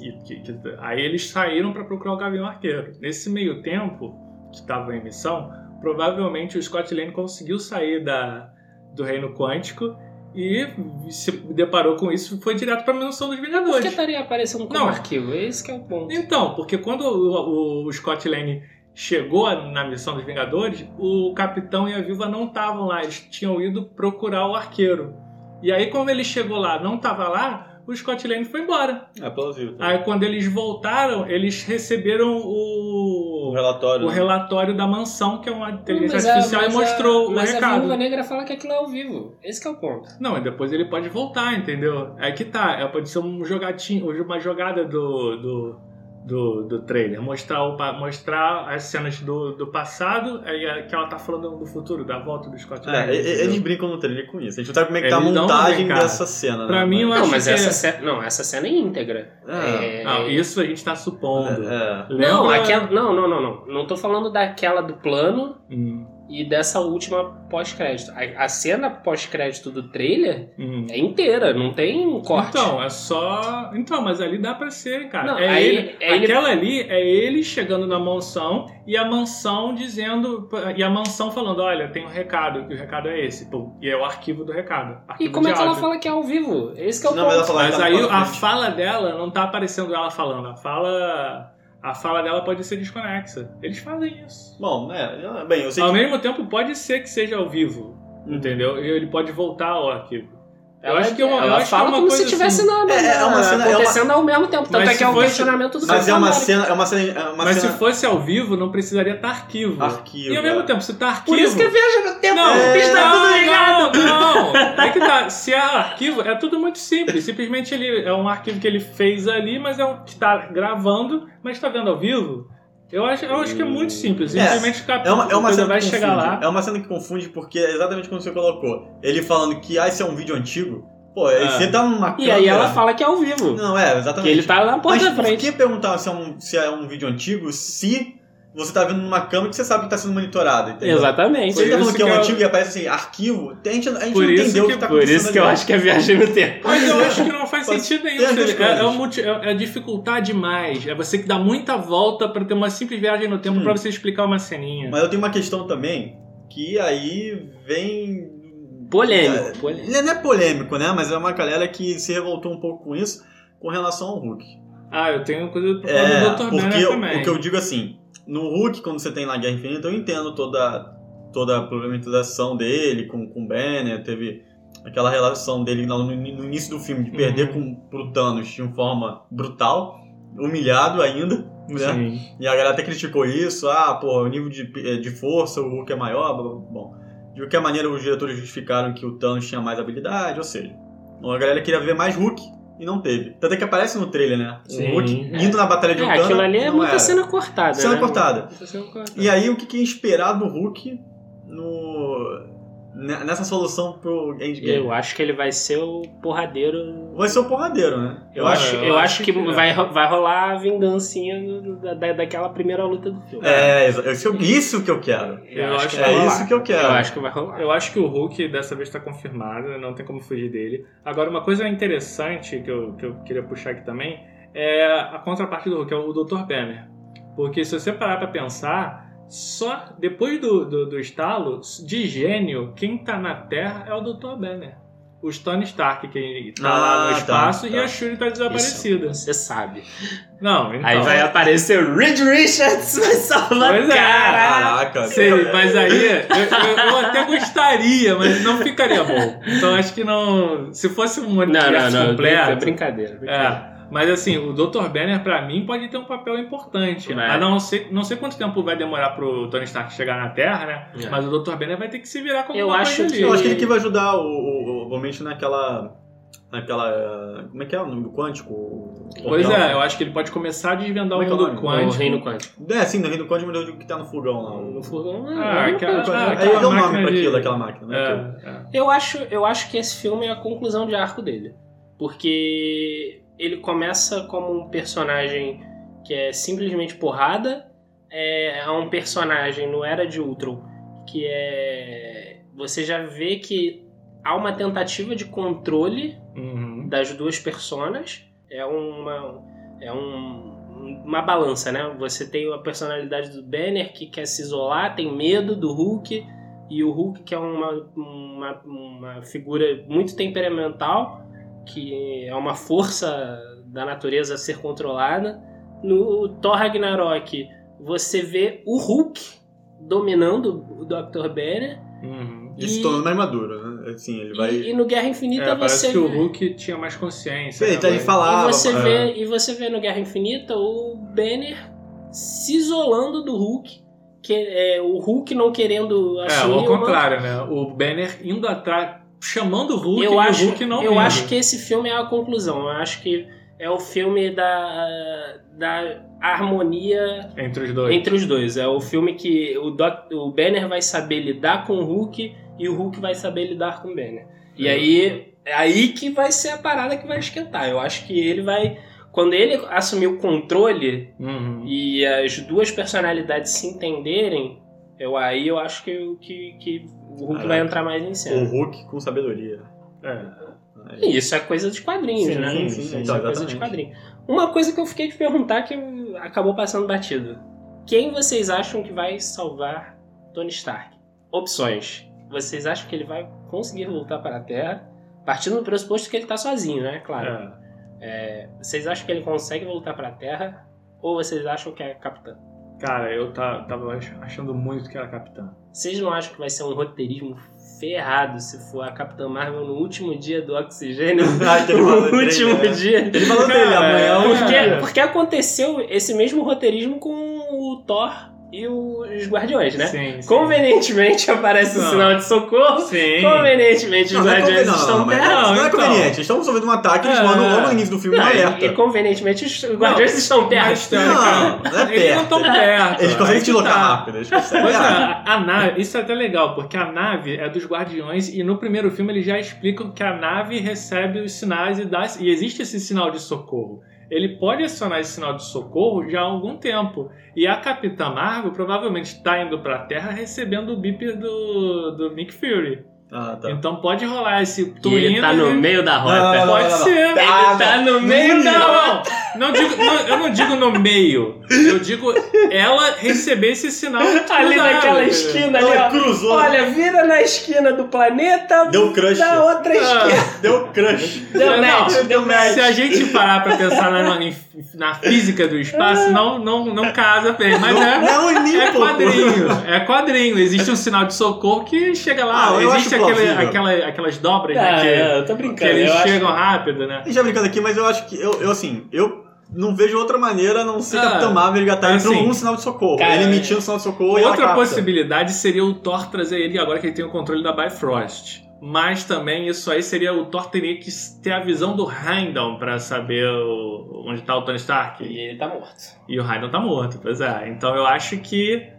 E que- que- aí eles saíram para procurar o Gavião Arqueiro. Nesse meio tempo que estava em missão, provavelmente o Scott Lane conseguiu sair da, do Reino Quântico e se deparou com isso e foi direto para a mansão dos Por que Vingadores. estaria aparecendo como Não. arquivo? Esse que é o ponto. Então, porque quando o, o Scott Lane chegou na missão dos Vingadores, o Capitão e a Viúva não estavam lá, eles tinham ido procurar o Arqueiro. E aí, quando ele chegou lá, não estava lá, o Scott Lang foi embora. É plausível. tá? Aí quando eles voltaram, eles receberam O o, relatório. o né? relatório da mansão, que é uma inteligência Mas a- artificial, mas e a- mostrou o Mas a recado. Viúva Negra fala que aquilo é ao vivo. Esse que é o ponto. Não, e depois ele pode voltar, entendeu? É que tá, é, pode ser um jogatinho, uma jogada do, do, do, do trailer. Mostrar, o, pa- mostrar as cenas do, do passado, aí é que ela tá falando do futuro, da volta do Scott Lang. É, e- e- eles brincam no trailer com isso. A gente não sabe como é que tá a montagem dessa cena. Pra né? mim, eu Não, acho mas que essa, é- cena, não, essa cena é íntegra. É. É- Não, isso a gente tá supondo. É. Não, Lembra- aquela, não, não, não, não. Não tô falando daquela do plano Hum, e dessa última pós-crédito. A, a cena pós-crédito do trailer hum. é inteira, não tem corte. Então, é só. Então, mas ali dá pra ser, cara. Não, é aí- ele... é ele- Aquela ali é ele chegando na mansão e a mansão dizendo. E a mansão falando: olha, tem um recado, que o recado é esse. Pum. E é o arquivo do recado. e Arquivo como é que ela fala que é ao vivo? Esse que é o Não, mas ela ponto. fala que Mas tá aí a frente. fala dela não tá aparecendo ela falando. A fala. A fala dela pode ser desconexa. Eles fazem isso. Bom, é, bem, eu sei Ao que... mesmo tempo, pode ser que seja ao vivo. Entendeu? E ele pode voltar ao arquivo. Eu acho que é uma- eu ela acho que é fala uma como coisa se tivesse assim. na, na, É, é uma cena- é uma- acontecendo ao mesmo tempo. Tanto Mas é que é o fosse- questionamento do Mas é uma cena... É uma cena... É uma Mas cena... se fosse ao vivo, não precisaria estar arquivo. Arquivo, E ao mesmo é. tempo, se tá arquivo. Por isso que viaja no tempo, Não, o bicho tá tudo ligado. não, não. É que tá. Se é arquivo, é tudo muito simples. Simplesmente ele é um arquivo que ele fez ali, mas é um que tá gravando, mas tá vendo ao vivo. Eu acho, eu acho que é muito simples. É, Simplesmente o É uma, é uma cena vai que chegar confunde. lá. É uma cena que confunde porque é exatamente como você colocou. Ele falando que, ah, esse é um vídeo antigo. Pô, É. você tá numa E aí ela fala que é ao vivo. Não, é, Que exatamente. ele tá na porta Mas da por frente. que perguntar se é, um, se é um vídeo antigo se você tá vendo numa câmera que você sabe que tá sendo monitorada, entendeu? Exatamente. Ele tá Por falando que é um eu- antigo e aparece assim, arquivo, a gente, a gente Por não entendeu o que- que tá Por acontecendo isso que eu ali. acho que é viagem no tempo. Mas eu acho que não faz sentido nenhum. É, é, um é- é dificultar demais. É você que dá muita volta pra ter uma simples viagem no tempo Hum. pra você explicar uma ceninha. Mas eu tenho uma questão também, que aí vem... Polêmico. polêmico. Ele não é polêmico, né? Mas é uma galera que se revoltou um pouco com isso, com relação ao Hulk. Ah, eu tenho coisa É, do Dr. porque Banner eu- também. o que eu digo assim, no Hulk, quando você tem lá Guerra Infinita, eu entendo toda, toda a problematização dele com, com o Banner, teve aquela relação dele no, no início do filme, de perder Uhum. com, pro Thanos de uma forma brutal, humilhado ainda, né? Sim. E a galera até criticou isso, ah, pô, o nível de, de força, o Hulk é maior, bom. De qualquer maneira, os diretores justificaram que o Thanos tinha mais habilidade, ou seja, a galera queria ver mais Hulk e não teve. Tanto é que aparece no trailer, né? Sim. O Hulk indo na batalha de É, Wakanda. aquilo ali é muita era. cena cortada. Cena né? cortada. Muita cena cortada. E aí, o que que é esperar do Hulk no... ne- nessa solução pro Endgame? Eu acho que ele vai ser o porradeiro. Vai ser o porradeiro, né? Eu, acho, eu eu acho acho que, que é. vai, vai rolar a vingancinha da, da- daquela primeira luta do filme. É, exa- isso, isso que eu quero. Eu acho que É rolar. isso que eu quero. Eu acho que vai rolar. Eu acho que o Hulk dessa vez está confirmado, não tem como fugir dele. Agora, uma coisa interessante que eu, que eu queria puxar aqui também é a contraparte do Hulk, é o Dr. Banner. Porque se você parar pra pensar, só depois do, do, do estalo, de gênio, quem tá na Terra é o Dr. Banner. Os Tony Stark, que tá lá Ah, no tá, espaço, tá. e a Shuri tá desaparecida. Isso você sabe. Não, então. Aí vai aparecer o Reed Richards, vai salvar Pois é, cara. Caraca. Sei, mas aí eu, eu- eu até gostaria, mas não ficaria bom. Então acho que não. Se fosse um Não, não, universo não. completo. É brincadeira. brincadeira. É. Mas assim, o Dr. Banner pra mim pode ter um papel importante. Vai. A não ser, não sei quanto tempo vai demorar pro Tony Stark chegar na Terra, né? É. Mas o Dr. Banner vai ter que se virar com Eu acho que- ali. Eu acho que ele que vai ajudar o, o, o Realmente naquela. Naquela. Como é que é o nome do quântico? O Pois portal. é, eu acho que ele pode começar a desvendar Como o é é o mundo nome? O quântico. Reino Quântico. É, sim, no Reino do Quântico, mas eu digo que tá no fogão lá. No fogão. Ah, é, aquela- é, ah, Aí aquela eu dou um nome pra de- aquilo, aquela máquina, né? É, é. Eu acho, eu acho que esse filme é a conclusão de arco dele. Porque ele começa como um personagem que é simplesmente porrada, é, é um personagem no Era de Ultron que é. Você já vê que há uma tentativa de controle Uhum. das duas personas. É uma. É um, uma balança, né? Você tem a personalidade do Banner que quer se isolar, tem medo do Hulk, e o Hulk que é uma, uma, uma figura muito temperamental, que é uma força da natureza a ser controlada. No Thor Ragnarok, você vê o Hulk dominando o Dr. Banner. Uhum. E- tornando mais maduro, né? Assim, ele vai. E, e no Guerra Infinita É, parece você que o vê- Hulk tinha mais consciência. Ele, né, então ele falava. e você é. vê e você vê no Guerra Infinita o Banner se isolando do Hulk, que é o Hulk não querendo É, assumir ao o manto. contrário, né? O Banner indo atrás, chamando o Hulk Eu e acho, o Hulk não eu acho que esse filme é a conclusão. Eu acho que é o filme da, da harmonia Entre os dois. entre os dois. É o filme que o, Doc, o Banner vai saber lidar com o Hulk e o Hulk vai saber lidar com o Banner. E aí é aí que vai ser a parada que vai esquentar. Eu acho que ele vai. Quando ele assumir o controle Uhum. e as duas personalidades se entenderem, eu, aí eu acho que, que, que o Hulk Caraca. vai entrar mais em O cena. Hulk com sabedoria. É. E Isso é coisa de quadrinhos, Sim, né? sim, Isso sim, é então, coisa de exatamente. quadrinho. Uma coisa que eu fiquei de perguntar que acabou passando batido. Quem vocês acham que vai salvar Tony Stark? Opções. Vocês acham que ele vai conseguir voltar para a Terra? Partindo do pressuposto que ele tá sozinho, né? Claro. é. É, vocês acham que ele consegue voltar para a Terra? Ou vocês acham que é capitã? Cara, eu ta- tava ach- achando muito que era capitã. Vocês não acham que vai ser um roteirismo ferrado se for a Capitã Marvel no último dia do oxigênio? Ah, que ele falou no dele, último né? dia. Ele falou Cara, dele, amanhã é Porque, porque aconteceu esse mesmo roteirismo com o Thor e os Guardiões, né? Sim, sim. Convenientemente aparece o sinal de socorro. Sim. Convenientemente os Não, não é Guardiões não, estão não, perto. não, não é então. conveniente. Eles estão sofrendo um ataque, eles É. mandam logo no início do filme Não, e- alerta. e, convenientemente os Guardiões estão perto. Mas, teoricamente, Não, não é Eles não perto. estão perto. Eles conseguem te locar tá. rápido. Eles conseguem. Pois é, a, a nave, isso é até legal, porque a nave é dos Guardiões e no primeiro filme eles já explicam que a nave recebe os sinais e, dá, e existe esse sinal de socorro. Ele pode acionar esse sinal de socorro já há algum tempo. E a Capitã Marvel provavelmente está indo para a Terra recebendo o bip do, do Nick Fury. Ah, tá. Então pode rolar esse E ele tá no meio da rota. Não, não, não, Pode não, não. ser. Ele Ah, tá não. no meio da rota. Não, não. Não digo, não, eu não digo no meio. Eu digo ela receber esse sinal. Ali cruzado, naquela esquina ali, ó. cruzou. Olha, vira na esquina do planeta. Deu crush. Da outra esquina. Deu crush. Deu match, não, deu match. Se a gente parar pra pensar na, na- física do espaço, não, não, não casa bem. Mas Não, é, não, é quadrinho. É quadrinho. Existe um sinal de socorro que chega lá. Ah, Existe acho aquele, aquela, aquelas dobras Ah, né, que, é, eu tô que brincando. eles eu acho chegam que- rápido, né? A gente já brincando aqui, mas eu acho que. Eu, eu assim, eu não vejo outra maneira a não ser Ah, Capitã Marvel ele assim, um sinal de socorro. cara, ele emitindo um sinal de socorro e ela Outra possibilidade seria o Thor trazer ele agora que ele tem o controle da Bifrost. Mas também isso aí seria o Thor teria que ter a visão do Heimdall pra saber o- onde tá o Tony Stark. E ele tá morto. E o Heimdall tá morto, pois é. Então eu acho que.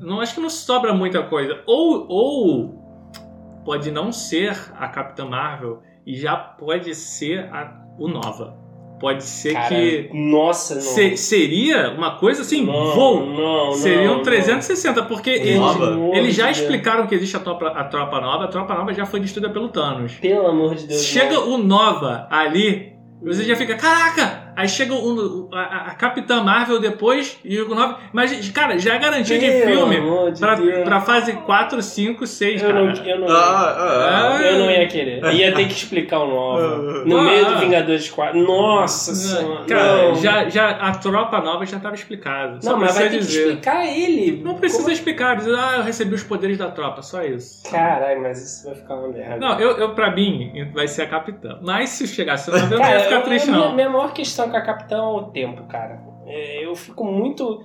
Não acho que não sobra muita coisa. Ou, ou pode não ser a Capitã Marvel e já pode ser a- o Nova. Pode ser Cara, que. Nossa, não. se- seria uma coisa assim, não, voo. Não, Seriam não, 360, porque não. eles? Pelo amor eles já explicaram que existe a tropa, a tropa nova, a tropa nova já foi destruída pelo Thanos. Pelo amor de Deus. Chega o Nova ali, você já fica, caraca! Aí chega o, o- a, a Capitã Marvel depois e o Nova. Mas, cara, já é garantia de filme de pra, Deus. pra fase 4, 5, 6, Eu cara. não, eu não, Ah, ah, ah. eu não ia querer. Ia ter que explicar o novo. No Ah. meio do Vingadores 4. Nossa senhora. Cara, não. já, já, a tropa nova já estava explicado. Só Não, mas vai ter que explicar ele. Não precisa Como- explicar, dizer, ah, eu recebi os poderes da tropa, só isso. Caralho, mas isso vai ficar uma merda. Não, eu, eu pra mim, vai ser a capitã. Mas se chegasse na eu não ia ficar triste, a minha, não. minha maior questão com a Capitã é o tempo, cara. É, Eu fico muito.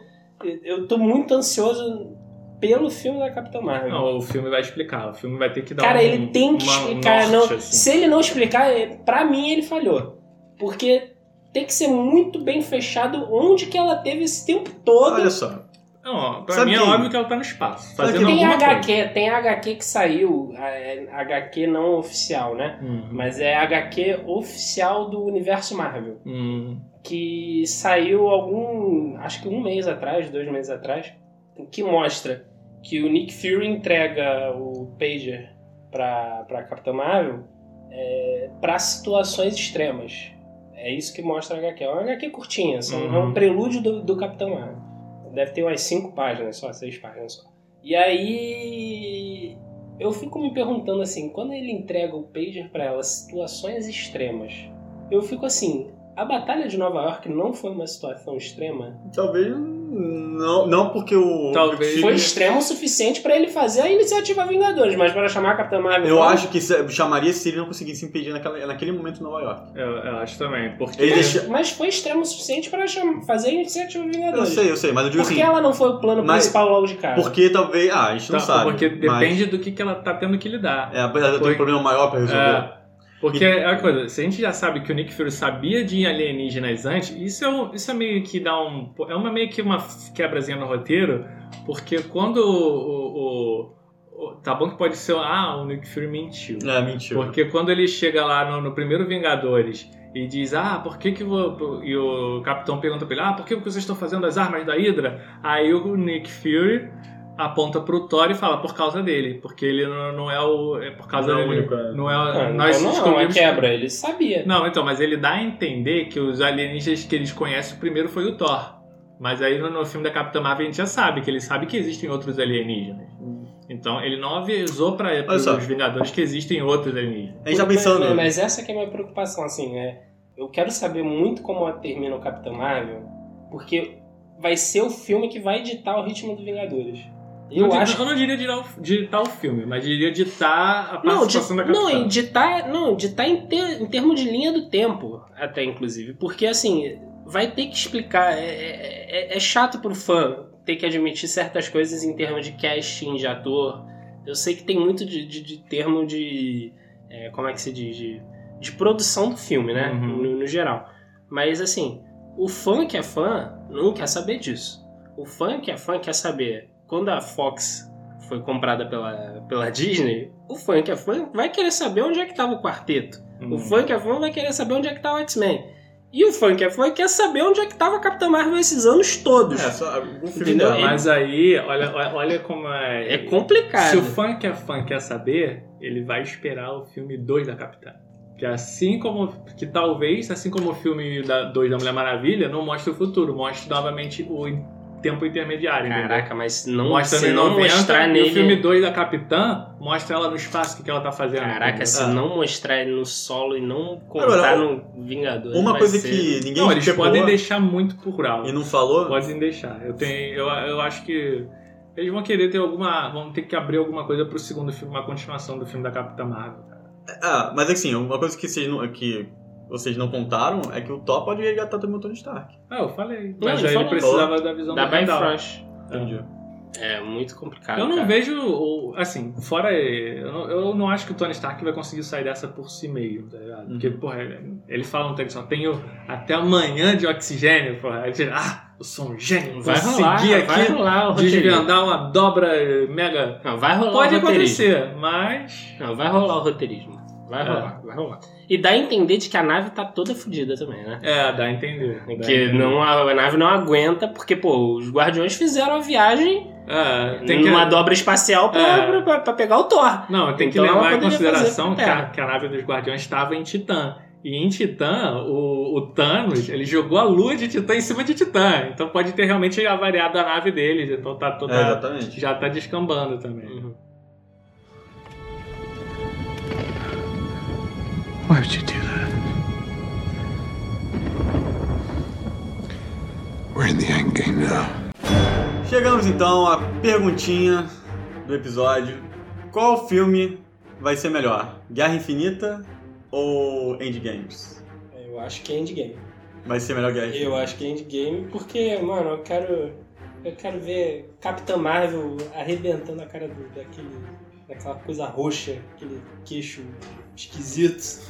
Eu tô muito ansioso pelo filme da Capitã Marvel. Não, o filme vai explicar. O filme vai ter que dar Cara, um, ele tem que uma- um explicar. norte, não, assim. Se ele não explicar, é- pra mim ele falhou. Porque tem que ser muito bem fechado onde que ela teve esse tempo todo. Olha só. Não, pra Sabe mim é quem- óbvio que ela tá no espaço, Sabe fazendo tem alguma HQ, coisa. tem HQ que saiu, é, HQ não oficial, né? Hum, Mas é HQ oficial do universo Marvel. hum, que saiu algum, acho que um mês atrás, dois meses atrás, que mostra que o Nick Fury entrega o pager para para Capitã Marvel é, para situações extremas. É isso que mostra a HQ. É uma HQ curtinha, são, é um Uhum. prelúdio do, do Capitão Marvel. Deve ter umas cinco páginas só, seis páginas só. E aí eu fico me perguntando assim, quando ele entrega o pager para ela, situações extremas, eu fico assim, a Batalha de Nova York não foi uma situação extrema? Talvez não, não porque o. Talvez. Foi extremo o suficiente pra ele fazer a iniciativa Vingadores, mas para chamar a Capitã Marvel. Eu acho que se- chamaria se ele não conseguisse impedir naquela, naquele momento em Nova York. Eu, eu acho também. Porque. Ele deixa- Mas foi extremo o suficiente pra cham- fazer a iniciativa Eu Vingadores. sei, eu sei, mas eu digo Por que assim. ela não foi o plano mas- principal logo de cara? Porque talvez. Ah, a gente não Tá, sabe. porque mas- depende do que, que ela tá tendo que lidar. É, apesar de eu ter um problema maior pra resolver. É, porque é a coisa, se a gente já sabe que o Nick Fury sabia de alienígenas antes, isso é, um- isso é meio que dá um. É uma meio que uma quebrazinha no roteiro, porque quando o. o- o- tá bom que pode ser. Ah, o Nick Fury mentiu. É, mentira. Porque quando ele chega lá no, no primeiro Vingadores e diz, ah, por que que vo... E o capitão pergunta pra ele, ah, por que vocês estão fazendo as armas da Hydra? Aí o Nick Fury aponta pro Thor e fala, por causa dele. Porque ele não, não é o... É por causa Não é o dele. único, é. Não é... Ah, nós então não, é quebra, ele sabia. Não, então, mas ele dá a entender que os alienígenas que eles conhecem, o primeiro foi o Thor. Mas aí no, no filme da Capitã Marvel a gente já sabe, que ele sabe que existem outros alienígenas. Então ele não avisou para os Vingadores que existem outros alienígenas. A gente tá pensando. Mas, mas essa que é a minha preocupação, assim, é. Eu quero saber muito como termina o Capitão Marvel, porque vai ser o filme que vai ditar o ritmo do Vingadores. Eu não, acho eu não diria ditar o, filme, mas diria ditar a Não, participação de, da Capitã. não, ditar, não, ditar em, ter, em termos de linha do tempo, até inclusive. Porque assim, vai ter que explicar. É, é, é- é chato pro fã ter que admitir certas coisas em termos de casting de ator. Eu sei que tem muito de, de, de termo de. é, como é que se diz? De, de produção do filme, né? Uhum. No, no geral. Mas assim, o fã que é fã não quer saber disso. O fã que é fã quer saber. Quando a Fox foi comprada pela, pela Disney, o que é fã vai querer saber onde é que tava o quarteto. Hum. O fã que é fã vai querer saber onde é que tá o X-Men. E o que é fã quer saber onde é que tava a Capitã Marvel esses anos todos. É, só o filme Entendeu? dela. Mas aí, olha, olha- como é. É complicado. Se o que é fã quer saber, ele vai esperar o filme 2 da Capitã. Que assim como. Que talvez, assim como o filme 2 da Mulher Maravilha, não mostre o futuro, mostre novamente o tempo intermediário. entendeu? Caraca, mas não, Mostra se não 90, mostrar nele... o filme 2 da Capitã mostra ela no espaço, o que, que ela tá fazendo. Caraca, entendeu? se Ah. não mostrar ele no solo e não contar Agora, no Vingador. Uma vai coisa ser- que ninguém Não, eles podem deixar muito por alto. e não falou. Podem deixar. Eu tenho, eu, eu acho que eles vão querer ter alguma, vão ter que abrir alguma coisa pro segundo filme, uma continuação do filme da Capitã Marvel. cara. Ah, mas assim, uma coisa que vocês não, que vocês não contaram é que o Thor pode resgatar também o Tony Stark. Ah, eu falei. Não, Mas ele aí ele precisava da visão Da do Randall. Bifrost. Entendi. É muito complicado. Eu não cara. vejo, assim, fora. Eu não, eu não acho que o Tony Stark vai conseguir sair dessa por si mesmo, tá ligado? Porque, Uhum. porra, ele fala no texto, só tenho até amanhã de oxigênio, porra. Aí ele, ah, eu sou um gênio, Vai consegui rolar, vai aqui rolar o roteirismo. desvendar uma dobra mega. Não, vai rolar Pode acontecer, mas. Não, vai rolar o roteirismo. Vai É. rolar, vai rolar. E dá a entender de que a nave tá toda fodida também, né? É, dá a entender. dá a Que entender. não, a, a nave não aguenta, porque, pô, os guardiões fizeram a viagem É, tem que. numa dobra espacial pra, É. pra, pra- pra pegar o Thor. Não, tem que Então ela levar em consideração que pra a, que a nave dos Guardiões estava em Titã. E em Titã, o, o Thanos, ele jogou a lua de Titã em cima de Titã. Então pode ter realmente avariado a nave deles. Então tá toda. É, exatamente. já tá descambando também. Uhum. Why would you do that? We're in the end game now. Chegamos então à perguntinha do episódio. Qual filme vai ser melhor? Guerra Infinita ou Endgames? Eu acho que é endgame. Vai ser melhor Guerra Infinita. Eu acho que é endgame porque, mano, eu quero. Eu quero ver Capitã Marvel arrebentando a cara do, daquele. daquela coisa roxa, aquele queixo esquisito.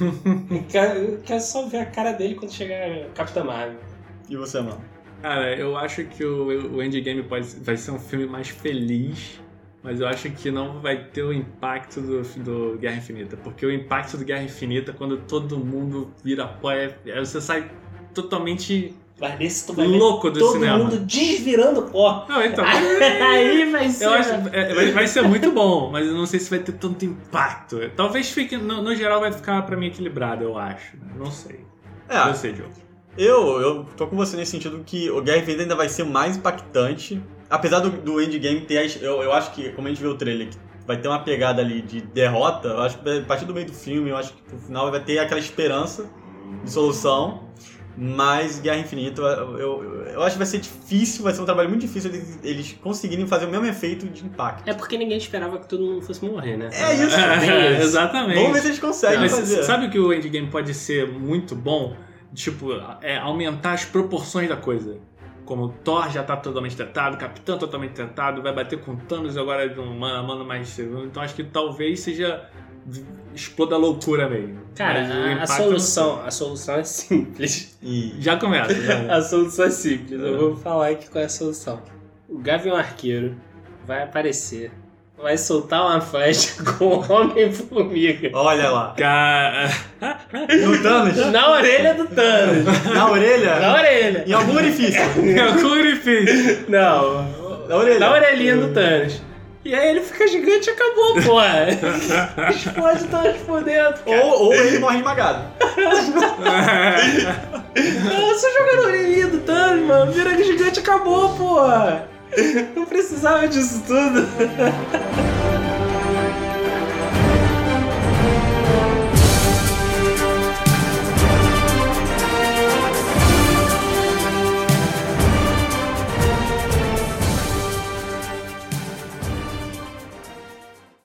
eu, quero, eu quero só ver a cara dele quando chegar Capitã Marvel. E você, mano? Cara, eu acho que o, o Endgame pode, vai ser um filme mais feliz. Mas eu acho que não vai ter o impacto do, do Guerra Infinita. Porque o impacto do Guerra Infinita, quando todo mundo vira pó, é, é- você sai totalmente Mas nesse tu vai ver louco do todo cinema. mundo desvirando pó. Não, então. Aí vai ser. Eu acho é, vai, vai ser muito bom, mas eu não sei se vai ter tanto impacto. Talvez fique, no, no geral, vai ficar pra mim equilibrado, eu acho. Não sei. É, Eu sei, Diogo. eu, eu tô com você nesse sentido que o Guerra Infinita ainda vai ser mais impactante. Apesar do, do Endgame ter. a- Eu, eu acho que, como a gente vê o trailer, que vai ter uma pegada ali de derrota. Eu acho que a partir do meio do filme, eu acho que no final vai ter aquela esperança de solução. Mas Guerra Infinita, eu, eu, eu acho que vai ser difícil, vai ser um trabalho muito difícil eles, eles conseguirem fazer o mesmo efeito de impacto. É porque ninguém esperava que todo mundo fosse morrer, né? É isso, isso. Exatamente. Vamos ver se eles conseguem Mas fazer. sabe o que o endgame pode ser muito bom? Tipo, é aumentar as proporções da coisa. Como o Thor já tá totalmente tentado, o Capitão totalmente tentado, vai bater com Thanos agora de um mano a mano mais segundo. Então acho que talvez seja. Exploda a loucura mesmo. Cara, a, a solução, a solução é simples. E Já começa. já. A solução é simples. Eu vou falar aqui qual é a solução. O Gavião Arqueiro vai aparecer, vai soltar uma flecha com o Homem-Formiga. olha lá. Cara. No Thanos, Na orelha do Thanos. na orelha, Na orelha. em algum orifício. É o Curifício. Não, Na orelha. na orelhinha do Thanos. E aí ele fica gigante e acabou, porra. Explode o Thanos por dentro. Ou, ou ele morre esmagado. Só jogar na orelhinha do Thanos, mano. Vira gigante e acabou, porra. Não precisava disso tudo.